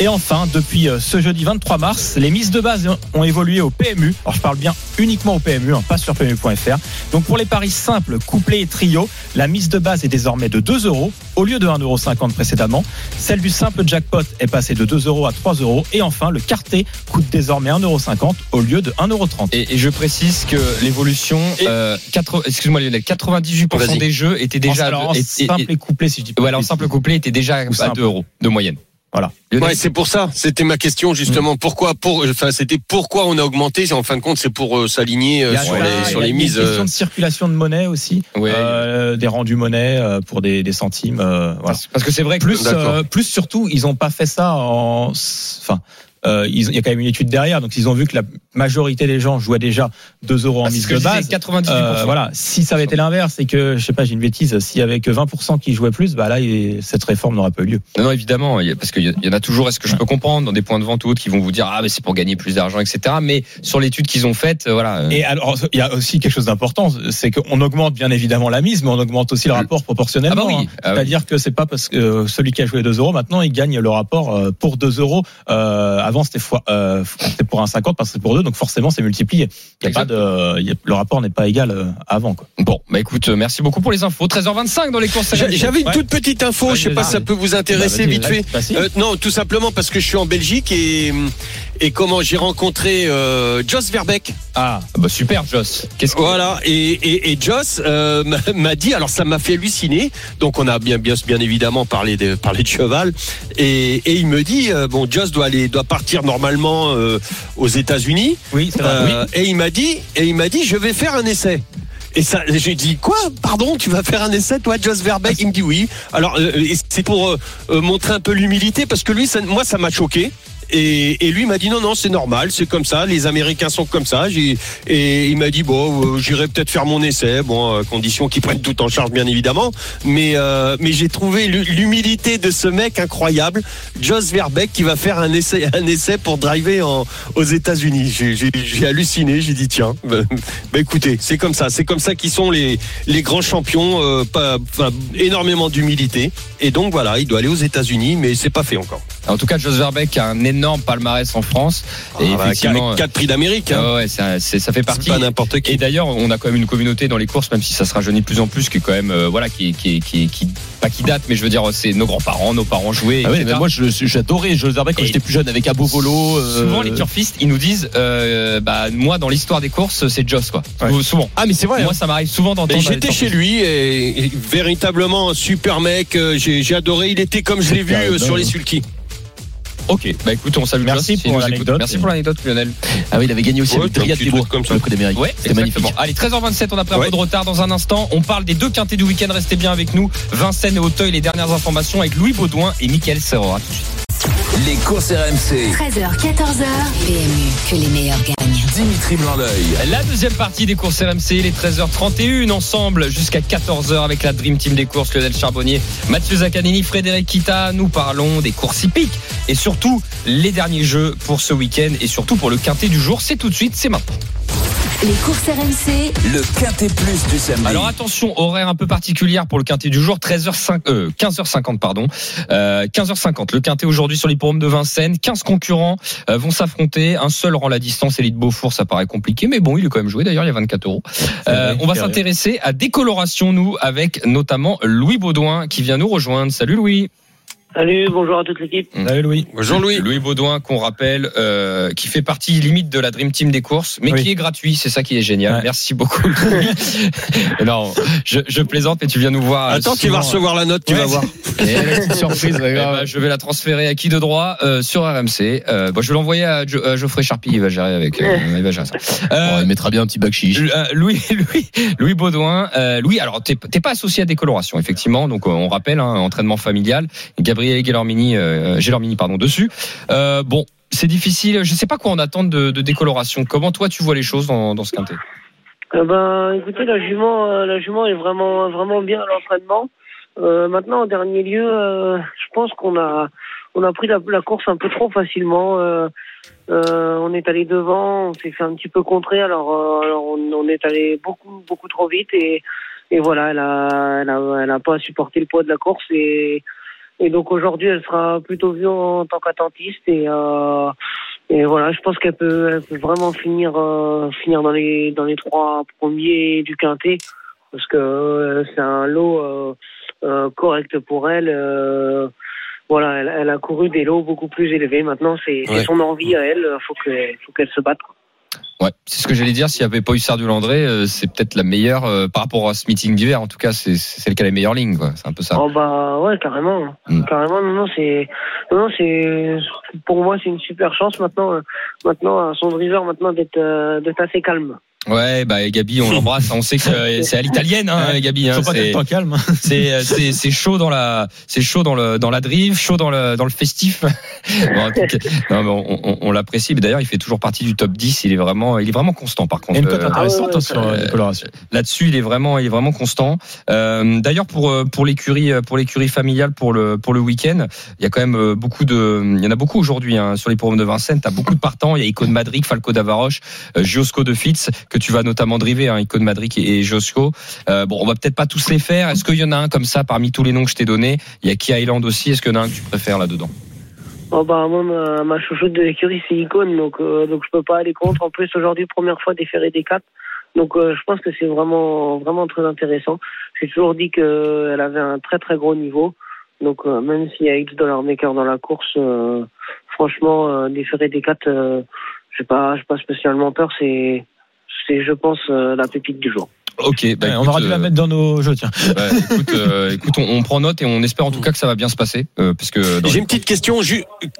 Et enfin, depuis euh, ce jeudi 23 mars, les mises de base ont évolué au PMU. Alors je parle bien uniquement au PMU, hein, pas sur PMU.fr. Donc pour les paris simples, couplets et trio, la mise de base est désormais de 2 euros au lieu de 1,50 euros précédemment. Celle du simple jackpot est passée de 2 euros à 3 euros. Et enfin, le quartet coûte désormais 1,50 euros au lieu de 1,30 euros. Et, et je précise que l'évolution, euh, 80 excuse-moi Lionel, 98% Vas-y. des jeux étaient déjà Alors, en et- simple et couplet, si je dis pas. Ouais, alors simple couplet était déjà à simple. 2 euros de moyenne. Voilà. Ouais, c'est pour ça. C'était ma question justement. Pourquoi pour enfin c'était pourquoi on a augmenté? En fin de compte, c'est pour euh, s'aligner euh, Il y a- sur les il sur y a les une mises. question euh, de circulation de monnaie aussi, Ouais. euh, des rendus monnaie euh, pour des, des centimes. euh, voilà. Parce, parce que c'est vrai que Plus, euh, plus surtout, ils n'ont pas fait ça en. Enfin, euh, il y a quand même une étude derrière, donc ils ont vu que la majorité des gens jouaient déjà 2 euros en Ah, mise de base. 98%. Euh, voilà. Si ça avait été l'inverse et que, je sais pas, j'ai une bêtise, s'il y avait que 20% qui jouaient plus, bah là, cette réforme n'aurait pas eu lieu. Non, non, évidemment, parce qu'il y en a toujours, est-ce que je peux comprendre, dans des points de vente ou autres, qui vont vous dire, ah, mais c'est pour gagner plus d'argent, etc. Mais sur l'étude qu'ils ont faite, euh, voilà. euh, Et alors, il y a aussi quelque chose d'important, c'est qu'on augmente bien évidemment la mise, mais on augmente aussi le rapport proportionnellement. Ah bah oui. hein. Ah oui. C'est-à-dire que c'est pas parce que celui qui a joué 2 euros, maintenant, il gagne le rapport pour 2 euros. Euh, avant, c'était euh, pour un 50, parce que c'est pour 2, donc forcément, c'est multiplié. Il y a pas de, il y a- le rapport n'est pas égal euh, avant. Quoi. Bon, bah écoute, euh, merci beaucoup pour les infos. 13h25 dans les courses. J'a- J'avais une Ouais. toute petite info. Je sais pas si ça peut vous intéresser Bah, vas-y, vite fait. Euh, non, tout simplement parce que je suis en Belgique et et comment j'ai rencontré euh, Joss Verbeek. Ah, bah super, Joss. Qu'est-ce que Voilà, et, et, et Joss euh, m'a- dit, alors ça m'a fait halluciner, donc on a bien, bien, bien évidemment parlé de, parlé de cheval, et, et il me dit, euh, bon, Joss doit aller, doit partir normalement euh, aux États-Unis, Oui, c'est vrai. euh, et il m'a dit, et il m'a dit, je vais faire un essai. Et ça, j'ai dit quoi? Pardon, tu vas faire un essai, toi, Joss Verbeek? Il me dit oui. Alors, euh, c'est pour montrer un peu l'humilité, parce que lui, ça- moi, ça m'a choqué. Et, lui m'a dit non non c'est normal c'est comme ça les Américains sont comme ça. Et il m'a dit bon euh, j'irai peut-être faire mon essai bon à condition qu'ils prennent tout en charge bien évidemment. Mais euh, mais j'ai trouvé l'hu- l'humilité de ce mec incroyable Joss Verbeek qui va faire un essai un essai pour driver en, aux États-Unis. J'ai halluciné j'ai dit tiens bah, bah, écoutez c'est comme ça c'est comme ça qu'ils sont les les grands champions euh, pas, énormément d'humilité. Et donc voilà il doit aller aux États-Unis mais c'est pas fait encore En tout cas, Joss Verbeek a un énorme palmarès en France. Et Ah, bah, effectivement, quatre- quatre prix d'Amérique hein. ah ouais, c'est- c'est- ça fait C'est partie. pas n'importe qui Et d'ailleurs, on a quand même une communauté dans les courses, même si ça se rajeunit de plus en plus, qui est quand même, euh, voilà, qui, qui, qui, qui, pas qui date, mais je veux dire, c'est nos grands-parents, nos parents jouaient. Ah ouais, moi, je- j'adorais Joe Verbeek quand Et- j'étais plus jeune avec Abo Volo. euh, Souvent, les turfistes, ils nous disent, euh, bah, moi, dans l'histoire des courses, c'est Joss, quoi. Ouais. Souvent. Ah, mais c'est vrai. Moi, ça m'arrive souvent Mais d'entendre. J'étais chez lui et, et véritablement un super mec. euh, J'ai j'ai adoré. Il était comme je l'ai vu euh, sur les sulky. Ok, bah écoute, on salue Merci Joss, pour l'anecdote. Merci pour l'anecdote, Lionel. Ah oui, il avait gagné aussi Ouais, avec petit des Bois, comme ça. le Prix d'Amérique. Ouais, C'était magnifique. Allez, 13h27, on a pris un Ouais. peu de retard dans un instant. On parle des deux quintés du week-end. Restez bien avec nous. Vincennes et Auteuil, les dernières informations avec Louis Baudouin et Mickaël Serra. Les courses RMC. 13h, 14h. PMU, que les meilleurs gagnent. Dimitri Blanc-L'œil. La deuxième partie des courses RMC, les 13h31 ensemble jusqu'à 14h avec la Dream Team des courses, Lionel Charbonnier, Mathieu Zaccanini, Frédéric Kita. Nous parlons des courses hippiques et surtout les derniers jeux pour ce week-end et surtout pour le quintet du jour. C'est tout de suite, c'est maintenant. Les courses RMC, Le quintet plus du samedi. Alors attention, horaire un peu particulière pour le quintet du jour, 13h5, euh, 15h50 pardon, euh, 15h50. Le quintet aujourd'hui sur l'hippodrome de Vincennes, 15 concurrents euh, vont s'affronter. Un seul rend la distance, Elite Beaufour, ça paraît compliqué, mais bon, il est quand même joué. D'ailleurs, il y a 24 euros. Euh, on va s'intéresser à décoloration nous avec notamment Louis Baudouin qui vient nous rejoindre. Salut Louis. Salut, bonjour à toute l'équipe. Salut Louis. Jean-Louis. Louis Baudouin qu'on rappelle, euh, qui fait partie limite de la Dream Team des courses, mais Oui. qui est gratuit. C'est ça qui est génial. Ouais. Merci beaucoup. Louis. non, je, je plaisante, mais tu viens nous voir. Attends, tu vas recevoir la note, tu Ouais. vas voir. Et la petite surprise, Eh ben, je vais la transférer à qui de droit euh, sur RMC. Euh, bon, je vais l'envoyer à, Jo- à Geoffrey Charpie, il va gérer avec. euh, il va gérer ça. Bon, Euh, il mettra bien un petit bac chiche. euh, Louis, Louis, Louis Baudouin. Euh, Louis, alors t'es t'es pas associé à décoloration, effectivement. Donc euh, on rappelle, hein, entraînement familial. Gabriel Gelormini, euh, Gelormini, pardon, dessus. Euh, bon, c'est difficile. Je sais pas quoi en attendre de, décoloration. Comment toi tu vois les choses dans, ce quintet Euh, ben, écoutez, la jument, euh, la jument est vraiment, vraiment bien à l'entraînement. Euh, maintenant, en dernier lieu, euh, je pense qu'on a, on a pris la, course un peu trop facilement. Euh, euh, on est allé devant, on s'est fait un petit peu contrer. Alors, euh, alors on, on est allé beaucoup, beaucoup trop vite et, et voilà, elle a, elle a, elle a pas supporté le poids de la course et, et donc aujourd'hui, elle sera plutôt vue en tant qu'attentiste et. Euh, et voilà, je pense qu'elle peut, elle peut vraiment finir, euh, finir dans les dans les trois premiers du quintet parce que euh, c'est un lot euh, euh, correct pour elle. euh, voilà, elle, elle a couru des lots beaucoup plus élevés. Maintenant, c'est c'est Ouais. son envie à elle. Faut que, faut qu'elle se batte. quoi. Ouais, c'est ce que j'allais dire. S'il n'y avait pas eu Sardu Landré, euh, c'est peut-être la meilleure euh, par rapport à ce meeting d'hiver. En tout cas, c'est celle qui a les meilleures lignes. quoi. C'est un peu ça. Oh bah ouais, carrément. Mm. Carrément, non, non, c'est, non, non, c'est, pour moi, c'est une super chance maintenant, euh, maintenant, à son driver, maintenant, d'être, euh, d'être assez calme. Ouais, bah et Gabi, on l'embrasse. On sait que euh, c'est à l'italienne, hein, Gabi. Hein, pas c'est- temps calmes. C'est euh, c'est c'est chaud dans la c'est chaud dans le dans la drive, chaud dans le dans le festif. Bon, en tout cas, non, mais on, on, on l'apprécie. Mais D'ailleurs, il fait toujours partie du top 10. Il est vraiment il est vraiment constant. Par Il y contre, a une cote Euh, intéressante hein, sur euh, les colorations. là-dessus, il est vraiment il est vraiment constant. Euh, D'ailleurs, pour euh, pour l'écurie euh, pour l'écurie familiale pour le pour le week-end, il y a quand même euh, beaucoup de il y en a beaucoup aujourd'hui hein, sur les programmes de Vincennes. T'as beaucoup de partants. Il y a Icône Madrid, Falco d'Avaroche, euh, Giosco de Fitz que tu vas notamment driver. Hein, Icône Madrid et, Giosco. Euh, bon, on va peut-être pas tous les faire. Est-ce qu'il y en a un comme ça parmi tous les noms que je t'ai donnés? Il y a Key Island aussi. Est-ce qu'il y en a un que tu préfères là-dedans? Oh bah moi ma, ma chouchoute de l'écurie c'est Icône donc euh, donc je peux pas aller contre en plus aujourd'hui première fois déféré des quatre donc euh, je pense que c'est vraiment vraiment très intéressant j'ai toujours dit que elle avait un très très gros niveau donc euh, même s'il y a X dollar maker dans la course franchement déféré des quatre j'ai pas pas spécialement peur c'est c'est je pense euh, la pépite du jour Ok, bah, Ouais, on aura dû la euh, mettre dans nos jeux, tiens. bah, écoute, euh, écoute, on, on prend note et on espère en tout cas que ça va bien se passer, euh, parce que J'ai une petite question.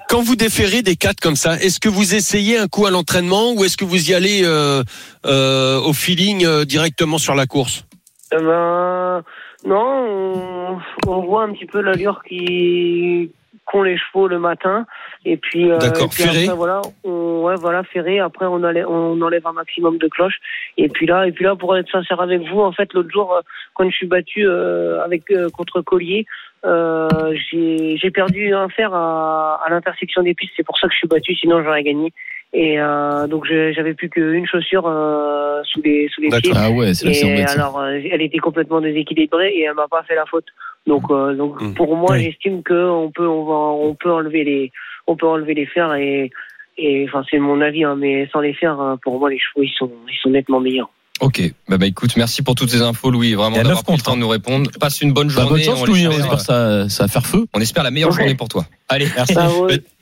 Quand vous déférez des quatre comme ça, est-ce que vous essayez un coup à l'entraînement ou est-ce que vous y allez euh, euh, au feeling euh, directement sur la course? Eh ben, non, on, on voit un petit peu l'allure qui qu'ont les chevaux le matin. Et puis, euh, et puis ferré. après, voilà, on, ouais, voilà, ferré. Après, on enlève, on enlève un maximum de cloches. Et puis là, et puis là, pour être sincère avec vous, en fait, l'autre jour, euh, quand je suis battu euh, avec euh, contre Collier, euh, j'ai j'ai perdu un fer à, à l'intersection des pistes. C'est pour ça que je suis battu. Sinon, j'aurais gagné. Et euh, donc, j'avais plus qu'une chaussure euh, sous les sous les pieds. Ah ouais, c'est Et alors, euh, elle était complètement déséquilibrée et elle m'a pas fait la faute. Donc, euh, donc Mm. pour moi, Oui. j'estime que on peut, on va, on peut enlever les, on peut enlever les fers et, et enfin c'est mon avis, hein, mais sans les fers, pour moi, les chevaux ils sont, ils sont nettement meilleurs. Ok, bah, bah écoute, merci pour toutes ces infos, Louis, vraiment d'avoir pris le temps de nous répondre. Passe une bonne Bah, journée. bonne chance, on, Louis. On espère, ça, ça va faire feu. on espère la meilleure journée pour toi. Allez, Merci.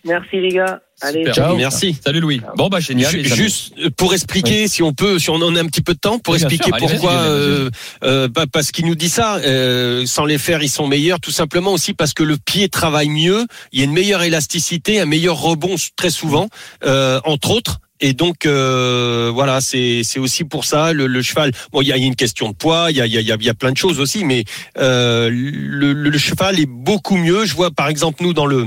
Merci les gars. Allez, Super. Ciao. Merci. Salut Louis. Bon bah génial. Juste euh, pour expliquer, si on peut, si on en a un petit peu de temps, pour Oui, expliquer sûr. Pourquoi, euh, euh, bah, parce qu'il nous dit ça, euh, sans les faire, ils sont meilleurs, tout simplement aussi parce que le pied travaille mieux, il y a une meilleure élasticité, un meilleur rebond très souvent, euh, entre autres. Et donc euh, voilà, c'est c'est aussi pour ça le, le cheval. Bon, il y a, il y a une question de poids, il y a il y a, il y a- il y a plein de choses aussi, mais euh, le, le- le cheval est beaucoup mieux. Je vois par exemple nous dans le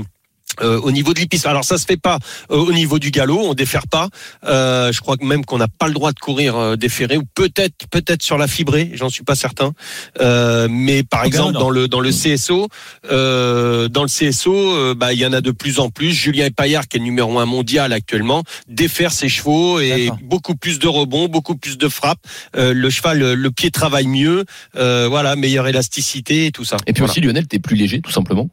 euh, au niveau de l'hypisme. Alors ça se fait pas euh, au niveau du galop, on défère pas. Euh, je crois que même qu'on n'a pas le droit de courir euh, déféré ou peut-être peut-être sur la fibrée, j'en suis pas certain. Euh, mais par exemple non. dans le dans le CSO, euh, dans le CSO, euh, bah il y en a de plus en plus. Julien Paillard qui est numéro un mondial actuellement défère ses chevaux et beaucoup plus de rebonds, beaucoup plus de frappes. Euh, le cheval, le, le pied travaille mieux. Euh, voilà, meilleure élasticité et tout ça. Et puis Voilà. aussi, Lionel, t'es plus léger, tout simplement.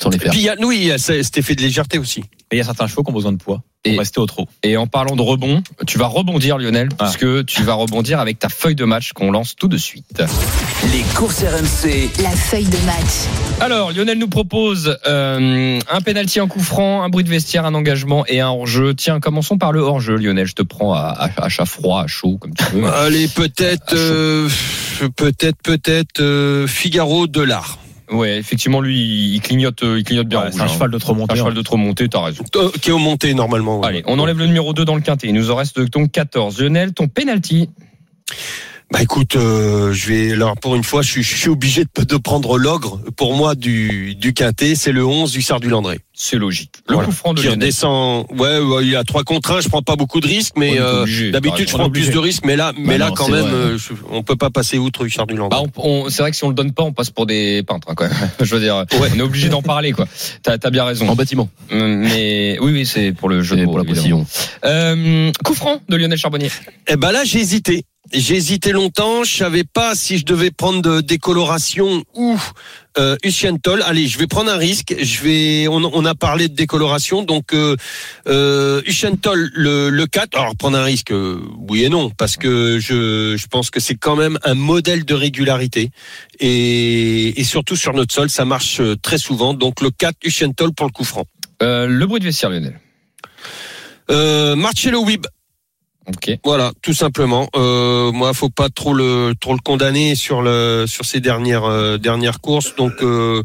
Sans les Et puis il y a, oui, il y a cet effet de légèreté aussi. Et il y a certains chevaux qui ont besoin de poids pour Et- rester au trot. Et en parlant de rebond, tu vas rebondir Lionel, Ah. puisque tu vas rebondir avec ta feuille de match qu'on lance tout de suite. Les courses RMC. La feuille de match. Alors Lionel nous propose euh, un penalty, un coup franc, un bruit de vestiaire, un engagement et un hors-jeu. Tiens, commençons par le hors-jeu Lionel. Je te prends à, à, à chat froid, à chaud, comme tu veux. Allez, peut-être, euh, peut-être, peut-être euh, Figaro de l'art. Ouais, effectivement, lui, il clignote, euh, il clignote bien. Ouais, c'est un hein. cheval de trop Un monté. cheval de trop monté, t'as raison. Euh, qui est au monté normalement. ouais. Allez, on enlève le numéro 2 dans le quintet. Il nous en reste donc 14. Lionel, ton penalty. Bah écoute, euh, je vais alors pour une fois, je suis, je suis obligé de, de prendre l'ogre. Pour moi, du du quintet, c'est le 11 du Sard du Landré. C'est logique. Le Voilà. coup franc de Qui Lionel. redescend. Ouais, ouais, il y a trois contre un. Je prends pas beaucoup de risques, mais On est euh, d'habitude raison. je prends plus de risques. Mais là, mais Bah là non, quand même, euh, je- on peut pas passer outre du Sard du Landré. Bah, on, on- c'est vrai que si on le donne pas, on passe pour des peintres, hein, même. Je veux dire, Ouais. on est obligé d'en parler, quoi. T'as as bien raison. En bâtiment. Hum, Mais oui, oui, c'est pour le jeu de pour la précision. Euh, coup franc de Lionel Charbonnier. Eh ben là, j'ai hésité. J'ai hésité longtemps. Je savais pas si je devais prendre de décoloration ou euh, Toll. Allez, je vais prendre un risque. Je vais. On, on a parlé de décoloration, donc euh, euh, Toll, le, le 4. Alors prendre un risque, euh, oui et non, parce que je, je pense que c'est quand même un modèle de régularité et, et surtout sur notre sol, ça marche euh, très souvent. Donc le 4 Toll pour le coup franc. Le bruit de vestiaire, Lionel. Euh, Marcello Wib. Ok. Voilà, tout simplement. Euh, moi, faut pas trop le trop le condamner sur le sur ses dernières euh, dernières courses. Donc euh,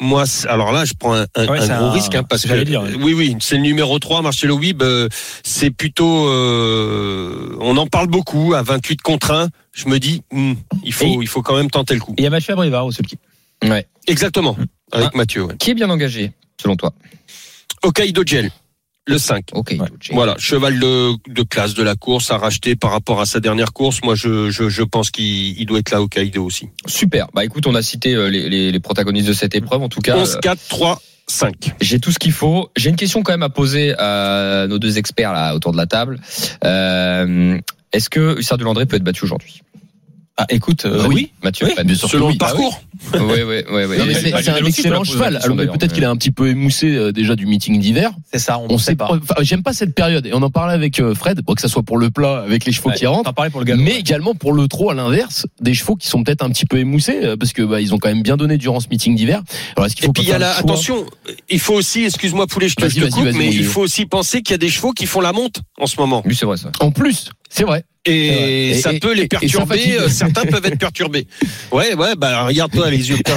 moi, alors là, je prends un, un- Ouais, un gros un- risque hein, parce que dire, oui, oui, c'est le numéro 3, Marcelo Wib. euh, c'est plutôt, euh, on en parle beaucoup à 28 contre 1. Je me dis, hmm, il faut Et- il faut quand même tenter le coup. Et il y a Mathieu Abrivard aussi. le petit. Ouais. Exactement, avec Ah. Mathieu. Ouais. Qui est bien engagé, selon toi? Hokkaido Gel, le 5. Ok. Ouais. Voilà, cheval de, de classe de la course à racheter par rapport à sa dernière course. Moi, je, je, je pense qu'il il doit être là au Kaido aussi. Super. Bah écoute, on a cité euh, les, les, les protagonistes de cette épreuve. En tout cas, 11, euh, 4, 3, 5. j'ai tout ce qu'il faut. J'ai une question quand même à poser à nos deux experts là autour de la table. Euh, Est-ce que Hussard de Landré peut être battu aujourd'hui? Ah, écoute, euh, Bah oui. Mathieu Oui. Bien sûr que Selon oui. le parcours. Oui, oui, oui. c'est bah, un excellent cheval. Alors, mais peut-être qu'il est un petit peu émoussé euh, déjà du meeting d'hiver. C'est ça, on On ne sait pas. enfin, J'aime pas cette période. Et on en parlait avec euh, Fred, bon, que ça soit pour le plat avec les chevaux Ouais, qui rentrent. Pour le galop. Mais également pour le trot à l'inverse, des chevaux qui sont peut-être un petit peu émoussés euh, parce que bah, ils ont quand même bien donné durant ce meeting d'hiver. Alors est-ce qu'il Et faut puis il y a la, attention, il faut aussi, excuse-moi Poulet, je te, coupe, mais il faut aussi penser qu'il y a des chevaux qui font la monte en ce moment. Oui, c'est vrai ça. En plus, c'est vrai. Et, ça et- peut et- les perturber, euh, certains peuvent être perturbés. Ouais, ouais, bah regarde-toi les yeux.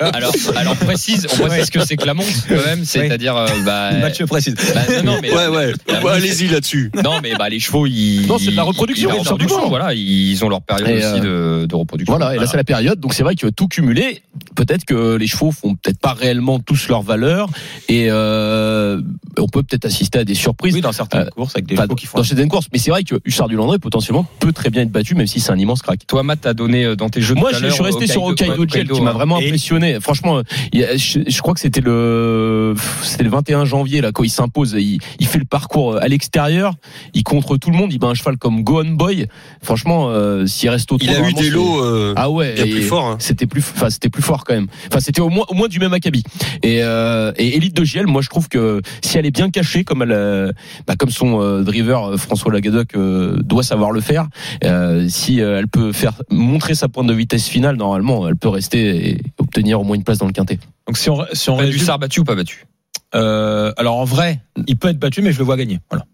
Alors, alors précise, on précise ce que c'est que la monte quand même, c'est-à-dire euh, bah, Mathieu précise. bah, non, non, mais Ouais, ouais, monte, allez-y là-dessus. Non, mais bah les chevaux, ils. Non, c'est de la reproduction, ils- la sort du. Voilà, ils ont leur période Et, aussi de, de reproduction. Voilà, et là c'est la période, donc c'est vrai que tout cumulé, peut-être que les chevaux font peut-être pas réellement tous leur valeur, et euh, on peut peut-être assister à des surprises Oui, dans certaines Euh, courses avec des chevaux qui font. dans certaines courses. Mais c'est vrai que Hussard du Landré potentiellement peut très bien être battu, même si c'est un immense crack. Toi, Matt, t'as donné euh, dans tes jeux. Moi, tout à je, suis resté sur Hokkaido Gel qui m'a hein. vraiment Et- impressionné. Franchement, je, crois que c'était le c'était le 21 janvier là quand il s'impose. Il, il fait le parcours à l'extérieur, il contre tout le monde, il bat un cheval comme Gohan Boy. Franchement, euh, s'il reste au Il a eu vraiment, des lots euh, Ah ouais, bien et plus forts. hein. C'était plus, enfin c'était plus fort quand même. Enfin c'était au moins au moins du même acabit. Et euh, et Elite de GL, moi je trouve que si elle est bien cachée comme elle, euh, bah, comme son euh, driver euh, François Lagadoc euh, doit savoir le faire, euh, si euh, elle peut faire montrer sa pointe de vitesse finale, normalement elle peut rester et obtenir au moins une place dans le quintet. Donc si on, si on résume, battu ou pas battu? Euh, alors en vrai, il peut être battu, mais je le vois gagner. Voilà.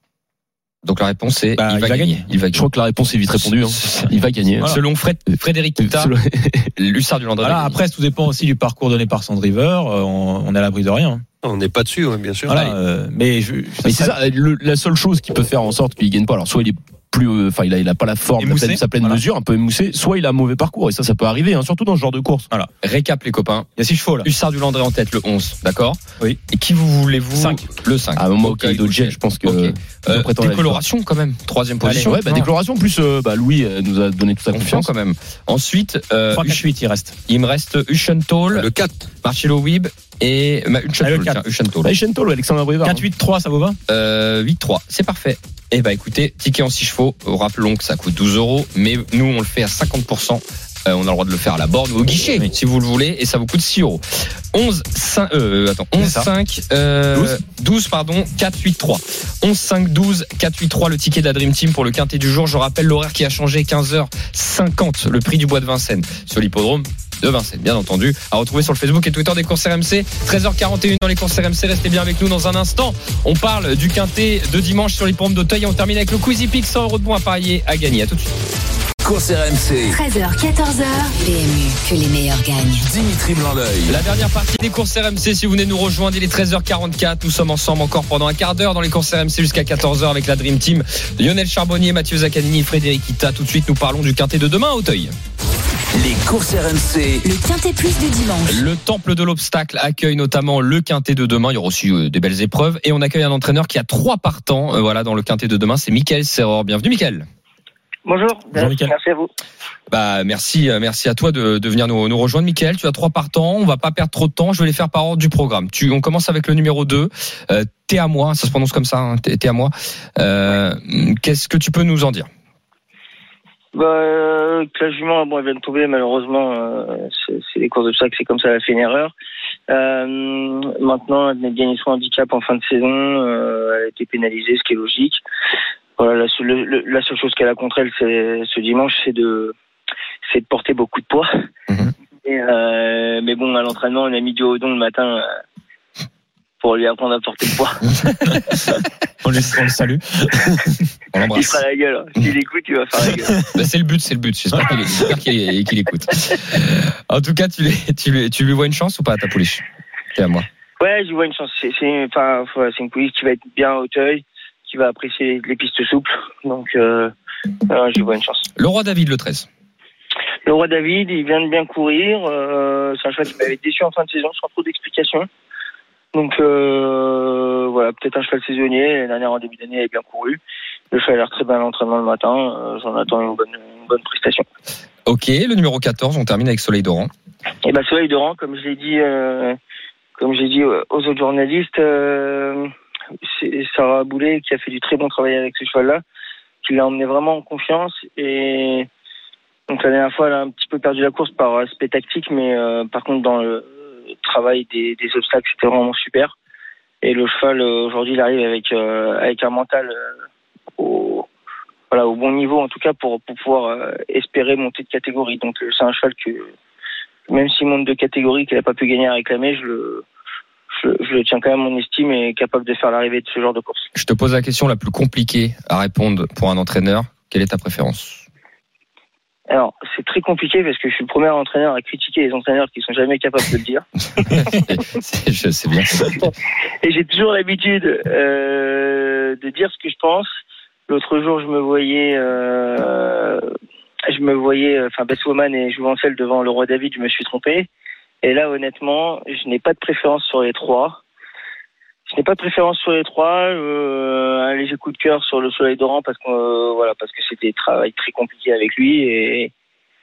Donc la réponse est Bah, il va gagner. Il va Je crois que la réponse est vite répondue. Hein. Il va gagner. Voilà. Selon Fred, Frédéric Kita, Selon- Hussard du Landré. Voilà, après, tout dépend aussi du parcours donné par son driver. euh, On, on est à l'abri de rien. On n'est pas dessus, ouais, bien sûr. Voilà, euh, mais je, Mais c'est ça, le- la seule chose qui peut faire en sorte qu'il gagne pas. Alors soit il est plus, euh, enfin il a, il a pas la forme, la Émoussé, pleine- sa pleine voilà. mesure, un peu émoussé. Soit il a un mauvais parcours et ça, ça peut arriver, hein, surtout dans ce genre de course. Récap les copains. Il y a six chevaux là. Hussard du Landré en tête le 11, d'accord Oui. Et qui vous voulez-vous Cinq. Le 5. À un moment, Hokkaido Hokkaido Jet, Jet. je pense que. Ok. il Euh, la décoloration quand même, troisième Allez, position. Ouais, bah, Non, déclaration plus euh, bah, Louis euh, nous a donné toute sa confiance. quand même. Ensuite, euh, 3, 4, Ush- 8, il reste. il me reste Ushentall, Le 4. Marcelo Wib et bah, Ah, le Ushentall. quatre. tiens, Ushentall. Allez, Chentol ou Alexandre Brivard. 4, 8, 3, ça vous va? Euh, 8-3, c'est parfait. Eh ben écoutez, ticket en 6 chevaux, rappelons que ça coûte 12 euros, mais nous on le fait à 50%. Euh, on a le droit de le faire à la borne ou au guichet, Oui. si vous le voulez, et ça vous coûte 6 euros. 11, 5, euh, attends, 11, C'est ça. 5, euh, 12. 12, pardon, 4, 8, 3. 11, 5, 12, 4, 8, 3, le ticket de la Dream Team pour le quintet du jour. Je rappelle l'horaire qui a changé, 15h50, le prix du bois de Vincennes sur l'hippodrome de Vincennes, bien entendu, à retrouver sur le Facebook et Twitter des courses RMC. 13h41 dans les courses RMC, restez bien avec nous dans un instant. On parle du quintet de dimanche sur l'hippodrome d'Auteuil et on termine avec le Quizy Pick 100 euros de bons à parier à gagner. À tout de suite. Course RMC. 13h, 14h. PMU, que les meilleurs gagnent. Dimitri Blanc-L'œil. La dernière partie des courses RMC, si vous venez nous rejoindre, il est 13h44. Nous sommes ensemble encore pendant un quart d'heure dans les courses RMC jusqu'à 14h avec la Dream Team. Lionel Charbonnier, Mathieu Zaccanini, Frédéric Ita. Tout de suite, nous parlons du quintet de demain à Auteuil. Les courses RMC. Le quintet plus du dimanche. Le temple de l'obstacle accueille notamment le quintet de demain. Il y aura aussi euh, des belles épreuves. Et on accueille un entraîneur qui a trois partants euh, voilà, dans le quintet de demain. C'est Michael Serror. Bienvenue, Michael. Bonjour. Bonjour. Merci à vous. Bah, merci, euh, merci à toi de, de venir nous, nous rejoindre, Michael. Tu as trois partants. On va pas perdre trop de temps. Je vais les faire par ordre du programme. Tu, on commence avec le numéro 2. Euh, T'es à moi. Ça se prononce comme ça. Hein, T'es à moi. Euh, Qu'est-ce que tu peux nous en dire? Bah, euh, bon, elle vient de tomber, malheureusement, euh, c'est les courses de sac, c'est comme ça, elle a fait une erreur. Euh, maintenant, elle venait de gagner son handicap en fin de saison, elle a été pénalisée, ce qui est logique. Voilà, la seule, le- le- la seule chose qu'elle a contre elle, c'est ce dimanche, c'est de, c'est de porter beaucoup de poids. Mhm. Et, euh, mais bon, à l'entraînement, on a mis du hodon le matin. euh, pour lui apprendre à porter le poids. On, lui- on le salue. On Il l'embrasse. fera la gueule. S'il écoute, il va faire la gueule. Bah, c'est le but, c'est le but. J'espère qu'il écoute. En tout cas, tu lui, tu lui, tu lui vois une chance ou pas, ta pouliche? C'est à moi. Ouais, j'y vois une chance. C'est une police qui va être bien à Hauteuil, qui va apprécier les pistes souples. Donc, euh, euh, j'y vois une chance. Le roi David, le 13. Le roi David, il vient de bien courir. Euh, c'est un cheval qui m'avait déçu en fin de saison, sans trop d'explications. Donc euh, voilà, peut-être un cheval saisonnier. L'année dernière, en début d'année, il a bien couru. Le cheval a l'air très bien à l'entraînement le matin. J'en attends une bonne, une bonne prestation. Ok, le numéro 14, on termine avec Soleil d'Oran. Et ben Soleil de Rang, comme je l'ai dit, euh, comme j'ai dit aux autres journalistes, euh, c'est Sarah Boulet qui a fait du très bon travail avec ce cheval-là, qui l'a emmené vraiment en confiance. Et donc la dernière fois, elle a un petit peu perdu la course par aspect tactique, mais euh, par contre dans le travail des, obstacles, c'était vraiment super. Et le cheval euh, aujourd'hui, il arrive avec euh, avec un mental euh, au bon niveau en tout cas pour pouvoir euh, espérer monter de catégorie. Donc euh, c'est un cheval que même s'il monte de catégorie qu'il n'a pas pu gagner à réclamer, je le, je, je le tiens quand même en estime et capable de faire l'arrivée de ce genre de course. Je te pose la question la plus compliquée à répondre pour un entraîneur. Quelle est ta préférence Alors, c'est très compliqué parce que je suis le premier entraîneur à critiquer les entraîneurs qui sont jamais capables de le dire. Je sais bien. Et j'ai toujours l'habitude euh, de dire ce que je pense. L'autre jour, je me voyais, euh, je me voyais, enfin, Besswoman et Jouvencel devant le roi David, je me suis trompé. Et là, honnêtement, je n'ai pas de préférence sur les trois. Je n'ai pas de préférence sur les trois. Euh, un léger coup de cœur sur le Soleil d'Oran parce que euh, voilà, parce que c'était travail très compliqué avec lui et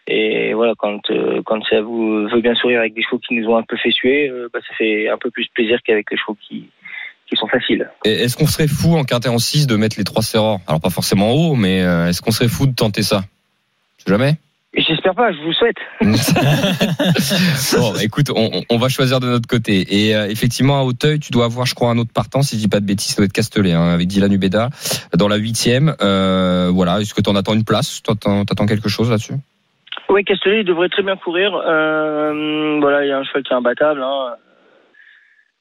et voilà, quand euh, quand ça vous veut bien sourire avec des chevaux qui nous ont un peu fait suer, euh, bah, ça fait un peu plus plaisir qu'avec les chevaux qui qui sont faciles. Est-ce qu'on serait fou en quintet en 6 de mettre les trois serreurs Alors pas forcément en haut, mais euh, est-ce qu'on serait fou de tenter ça? Jamais J'espère pas, je vous le souhaite. Bon, écoute, on, va choisir de notre côté. Et euh, effectivement, à Hauteuil, tu dois avoir, je crois, un autre partant, si je dis pas de bêtises, ça doit être Castellet, hein, avec Dylan Ubeda, dans la huitième. Euh, voilà, est-ce que tu en attends une place? T'attends quelque chose là-dessus? Oui, Castellet il devrait très bien courir. Euh, voilà, il y a un cheval qui est imbattable. Hein.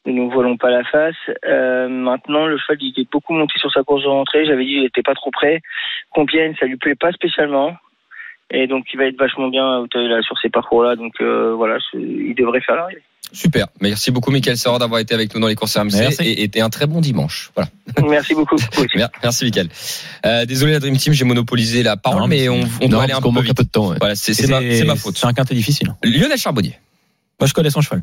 Ne nous voilons pas la face. Maintenant, le cheval il est beaucoup monté sur sa course de rentrée. J'avais dit qu'il était pas trop prêt. Compiègne, ça lui plaît pas spécialement. Et donc, il va être vachement bien là, sur ces parcours-là. Donc, euh, voilà, il devrait faire l'arrivée. Super. Merci beaucoup, Michael Serra, d'avoir été avec nous dans les courses RMC. Merci. Et, et t'es un très bon dimanche. Voilà. Merci beaucoup. Merci, Michael. Euh, désolé, la Dream Team, j'ai monopolisé la parole, Non, mais mais on, on doit aller un peu manque vite. un peu de temps. ouais. Voilà, c'est ma, c'est ma faute. C'est un quintet difficile. Lionel Charbonnier. Moi, je connais son cheval.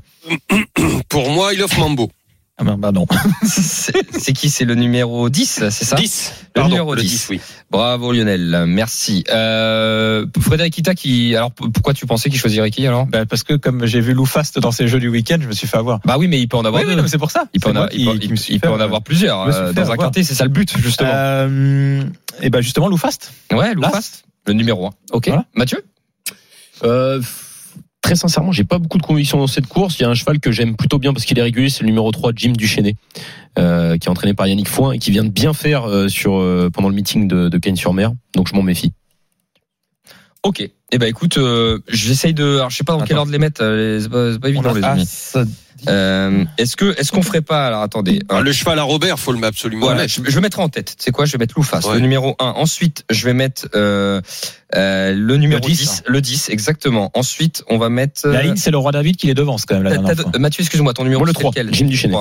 Pour moi, il offre Mambo. Ah ben, bah non. c'est qui? C'est le numéro 10, c'est ça? 10. Le Pardon, numéro le 10. 10, oui. Bravo Lionel, merci. Euh, Frédéric Ita qui, alors pourquoi tu pensais qu'il choisirait qui alors? Bah, parce que comme j'ai vu Lou Fast dans ses jeux du week-end, je me suis fait avoir. Bah oui, mais il peut en avoir Oui, oui, c'est pour ça. il peut en, a- qui- il peut- qui il en avoir plusieurs euh, dans un avoir. quintet, c'est ça le but justement. Euh, et ben justement Lou Fast. ouais, Lou Las. Fast, le numéro 1. Ok. Voilà. Mathieu? Euh, très sincèrement, j'ai pas beaucoup de conviction dans cette course. Il y a un cheval que j'aime plutôt bien parce qu'il est régulier, c'est le numéro 3 Jim Duchesne, euh, qui est entraîné par Yannick Foin et qui vient de bien faire euh, sur euh, pendant le meeting de, de Cagnes-sur-Mer. Donc je m'en méfie. Ok. Eh ben écoute, euh, j'essaye de, alors je sais pas dans quelle ordre les mettre. euh, C'est pas, c'est pas évident les amis. Euh, est-ce que, est-ce qu'on ferait pas Alors attendez. Ah, le cheval à Robert, faut le absolument Voilà, mettre. je, je le mettrai en tête. C'est quoi Je vais mettre Loufas, Ouais. le numéro 1. Ensuite, je vais mettre euh, euh, le numéro Le 10, 10. Le 10, exactement. Ensuite, on va mettre... La euh, ligne, c'est le roi David qui les devance quand même la t'as- dernière t'as- fois. Mathieu, excuse-moi, ton numéro Moi, le c'est 3, lequel Jim Duchesne.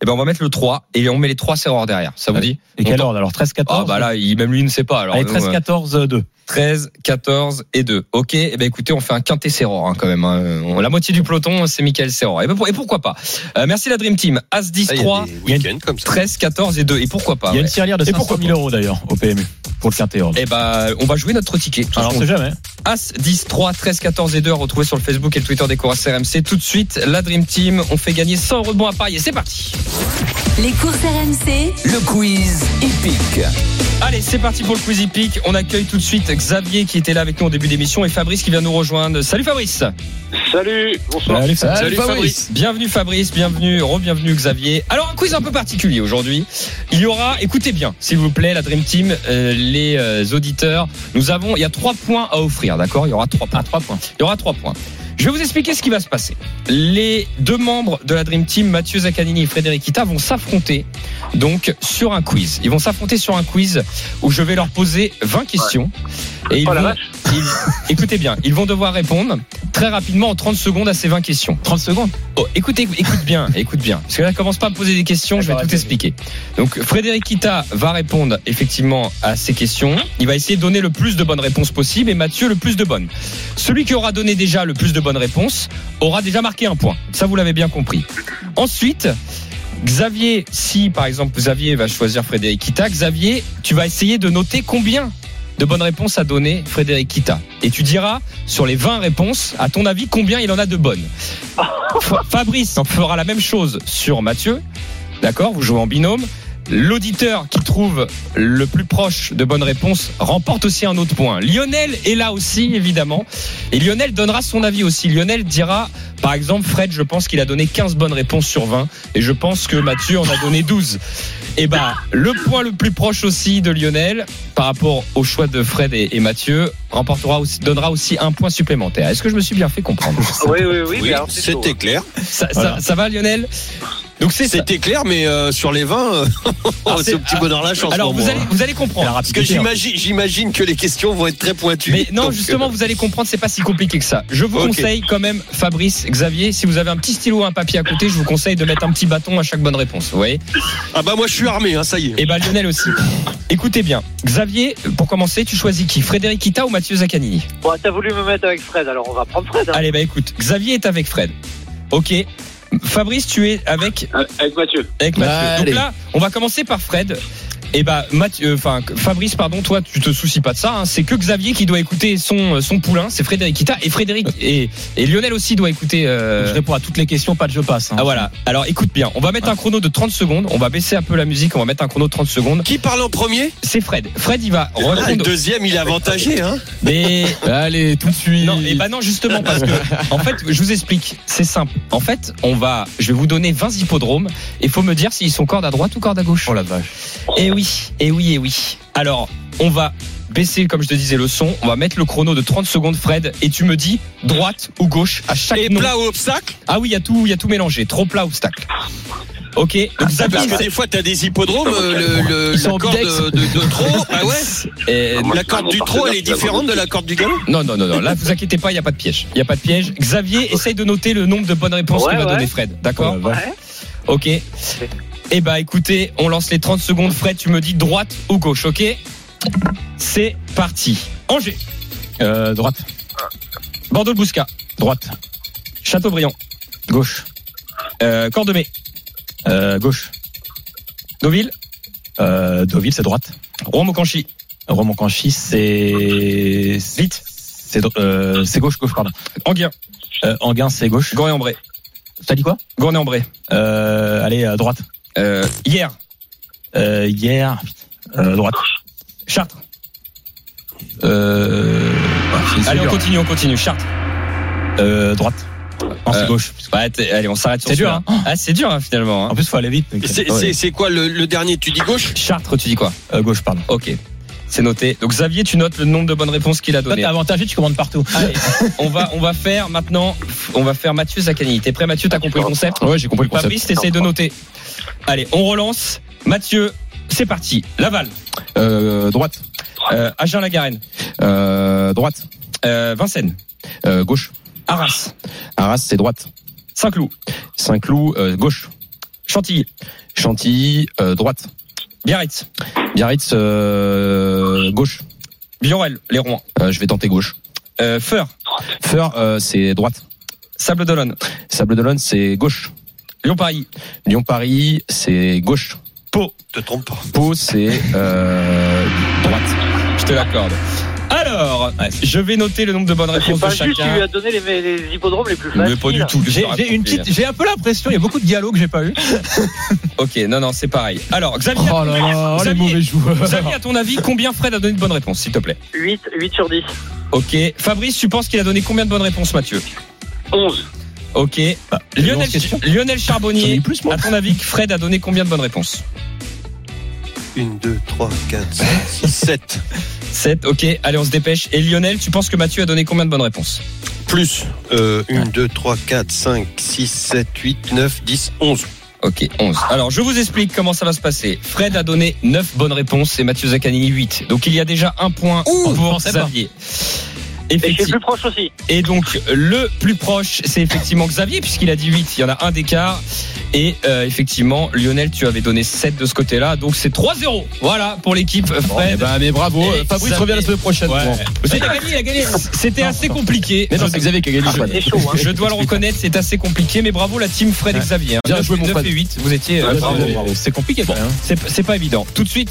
Eh ben, on va mettre le 3 et on met les trois serreurs derrière. Ça vous Ouais. dit Et quel ordre alors 13 14 Ah bah là, il, même lui ne sait pas. Alors, Allez, nous, 13 euh, 14 2. 13, 14 et 2. Ok, eh ben écoutez, on fait un quintet Serror hein, quand même. hein. On- La moitié du peloton, c'est Michael Serror. Et, ben, pour- et pourquoi pas? Euh, Merci la Dream Team. As 10, Ah, il y a 3, des week-ends comme ça. 13, 14 et 2. Et pourquoi pas? Il y a une ouais. tirelire de Et 500 pourquoi 000 euros d'ailleurs au PMU Eh ben, on va jouer notre ticket. Alors façon, c'est jamais. As 10 3 13 14 et 2 à retrouver sur le Facebook et le Twitter des courses RMC. Tout de suite, la Dream Team, on fait gagner 100 euros de bons à parier. C'est parti. Les courses RMC, Le quiz épique. Allez, c'est parti pour le Quizy Peak. On accueille tout de suite Xavier qui était là avec nous au début d'émission et Fabrice qui vient nous rejoindre. Salut Fabrice. Salut, bonsoir. Salut Fabrice. Bienvenue Fabrice, bienvenue, re-bienvenue Xavier. Alors un quiz un peu particulier aujourd'hui. Il y aura, écoutez bien, s'il vous plaît, la Dream Team, euh, les euh, auditeurs. Nous avons, il y a trois points à offrir, d'accord? Il y aura trois points. Ah, trois points. Il y aura trois points. Je vais vous expliquer ce qui va se passer. Les deux membres de la Dream Team, Mathieu Zaccanini et Frédéric Kita, vont s'affronter donc sur un quiz. Ils vont s'affronter sur un quiz où je vais leur poser 20 questions. Et ils Oh vont- ils- écoutez bien, ils vont devoir répondre très rapidement en 30 secondes à ces 20 questions. 30 secondes. Oh, écoutez, écoute bien, écoute bien. Parce que là, commence pas à me poser des questions, je vais tout expliquer. Donc, Frédéric Kita va répondre effectivement à ces questions. Il va essayer de donner le plus de bonnes réponses possible et Mathieu le plus de bonnes. Celui qui aura donné déjà le plus de bonnes réponses aura déjà marqué un point. Ça, vous l'avez bien compris. Ensuite, Xavier, si par exemple Xavier va choisir Frédéric Kita, Xavier, tu vas essayer de noter combien de bonnes réponses a donné Frédéric Kita. Et tu diras, sur les 20 réponses, à ton avis, combien il en a de bonnes. Fa- Fabrice fera la même chose sur Mathieu. D'accord? Vous jouez en binôme. L'auditeur qui trouve le plus proche de bonnes réponses remporte aussi un autre point. Lionel est là aussi, évidemment. Et Lionel donnera son avis aussi. Lionel dira, par exemple, Fred, je pense qu'il a donné 15 bonnes réponses sur 20. Et je pense que Mathieu en a donné 12. Et bah, le point le plus proche aussi de Lionel, par rapport au choix de Fred et, et Mathieu, remportera aussi, donnera aussi un point supplémentaire. Est-ce que je me suis bien fait comprendre? Oui, oui, oui. C'était clair. ça, ça- Voilà. ça va, Lionel? Donc. C'était clair, mais euh, sur les 20, euh, Ah, c'est au petit bonheur la chance. Alors vous allez, hein. vous allez comprendre. Parce que j'imagine, j'imagine que les questions vont être très pointues. Mais non, justement, euh, vous allez comprendre, c'est pas si compliqué que ça. Je vous conseille quand même, Fabrice, Xavier, si vous avez un petit stylo, un papier à côté, je vous conseille de mettre un petit bâton à chaque bonne réponse. Vous voyez Ah bah moi je suis armé, hein, ça y est. Et bah Lionel aussi. Écoutez bien, Xavier, pour commencer, tu choisis qui? Frédéric Kita ou Mathieu Zaccanini? Bon, t'as voulu me mettre avec Fred, alors on va prendre Fred. hein. Allez, bah écoute, Xavier est avec Fred. Ok. Fabrice, tu es avec Avec Mathieu. avec Mathieu. Allez. Donc là, on va commencer par Fred. Et bah Mathieu, enfin Fabrice, pardon, toi tu te soucies pas de ça. hein. C'est que Xavier qui doit écouter son son poulain, c'est Frédéric Kita et Frédéric et, et Lionel aussi doit écouter. euh, Je réponds à toutes les questions, pas de je passe. hein. Ah voilà. Alors écoute bien, on va mettre un chrono de 30 secondes. On va baisser un peu la musique. On va mettre un chrono de 30 secondes. Qui parle en premier? C'est Fred. Fred, il va Ah, Le deuxième, il est avantagé. Hein. Mais Allez, tout de suite. non, et bah non, justement parce que en fait, je vous explique. C'est simple. En fait, on va, je vais vous donner 20 hippodromes. Il faut me dire s'ils sont corde à droite ou corde à gauche. Oh la vache. Et oui, et oui, et oui. Alors, on va baisser, comme je te disais, le son. On va mettre le chrono de 30 secondes, Fred. Et tu me dis droite ou gauche à chaque Et nom. plat ou obstacle? Ah oui, il y a tout, il y a tout mélangé. Trop plat, obstacle. Ok. Donc Xavier, Parce que des fois, t'as des hippodromes, euh, le, le- Ils sont la corde de, de, de trop. Ah ouais et- La corde du trot, elle est différente de la corde du galop? Non, non, non, non. Là, vous inquiétez pas, il n'y a pas de piège. Il n'y a pas de piège. Xavier, essaye de noter le nombre de bonnes réponses Ouais, que va ouais. donner Fred. D'accord? Vache. Ok. Eh bah, écoutez, on lance les 30 secondes. Fred, tu me dis droite ou gauche, ok? C'est parti. Angers, Euh, droite, Bordeaux-le-Bouscat, droite, Châteaubriand, gauche, euh, Cordemais, euh, gauche. Deauville, Euh, Deauville, c'est droite. Rouen-Mocanchi, c'est. Vite. C'est euh, c'est gauche, gauche, pardon. Anguien, Euh, Anguin, c'est gauche. Gournay-en-Bray, T'as dit quoi? Gournay-en-Bray, euh, Allez, à droite. Euh, hier, Euh, hier, euh, droite. Chartres. Euh, bah, Allez, on continue, on continue. Chartres. Euh, droite. Non, c'est Euh, gauche. Ouais, t'es- allez, on s'arrête sur C'est dur, celui-là. Ah, c'est dur, hein, finalement. hein. En plus, faut aller vite. donc, C'est c'est- c'est quoi le, le dernier Tu dis gauche? Chartres, tu dis quoi? Euh, gauche, pardon. Ok. C'est noté. Donc Xavier, tu notes le nombre de bonnes réponses qu'il a donné. t'es avantagé, tu commandes partout. Allez, on va on va faire maintenant. On va faire Mathieu Zaccani. T'es prêt, Mathieu? T'as compris le concept? Ouais, j'ai compris le concept. Fabrice, t'essayes de noter. Allez, on relance. Mathieu, c'est parti. Laval, Euh, droite, euh, Agen-la-Garenne, euh, droite, euh, Vincennes, euh, gauche. Arras, Arras, c'est droite. Saint-Cloud, Saint-Cloud, euh, gauche. Chantilly, Chantilly, euh, droite. Biarritz, Biarritz, euh, gauche. Biorel, les Rouen, Euh, je vais tenter gauche. euh, Feur, Feur, euh, c'est droite. Sable d'Olonne, Sable d'Olonne, c'est gauche. Lyon-Paris, Lyon-Paris, c'est gauche. Pau. Te trompe pas. Pau, c'est euh, droite. Je te l'accorde. Alors, je vais noter le nombre de bonnes réponses pas de juste, tu lui chacun. as donné les, les hippodromes les plus Mais faciles. pas du tout. J'ai j'ai une petite, j'ai un peu l'impression, il y a beaucoup de dialogues que j'ai pas eu. Ok, non, non, c'est pareil. Alors, Xavier, Oh là là, les Xavier, mauvais joueurs. Xavier, à ton avis, combien Fred a donné de bonnes réponses, s'il te plaît? 8, 8 sur 10. Ok. Fabrice, tu penses qu'il a donné combien de bonnes réponses, Mathieu? 11. Ok. Bah, Lionel. Lionel Charbonnier, plus, à ton avis, Fred a donné combien de bonnes réponses? 1, 2, 3, 4, 5, 6, 7. 7, ok. Allez, on se dépêche. Et Lionel, tu penses que Mathieu a donné combien de bonnes réponses? Plus euh, 1, 2, 3, 4, 5, 6, 7, 8, 9, 10, 11. Ok, 11. Alors, je vous explique comment ça va se passer. Fred a donné 9 bonnes réponses et Mathieu Zaccanini 8. Donc, il y a déjà un point pour pensais pas. Et le plus proche aussi. Et donc, le plus proche, c'est effectivement Xavier, puisqu'il a dit 8. Il y en a un d'écart. Et euh, effectivement, Lionel, tu avais donné 7 de ce côté-là. Donc, c'est 3-0. Voilà pour l'équipe Fred. Eh ben, mais bravo. Et Fabrice Xavier. revient la semaine prochaine. Ouais. Bon. Vous il a gagné, il a gagné. C'était assez compliqué. Mais non, Je- c'est Xavier qui a gagné. Chaud, hein. Je dois le reconnaître, c'est assez compliqué, mais bravo la team Fred et Xavier. hein. Bien 9, joué, mon 9 Fred. et 8, vous étiez. euh. C'est compliqué Bon, hein. c'est c'est pas évident. Tout de suite,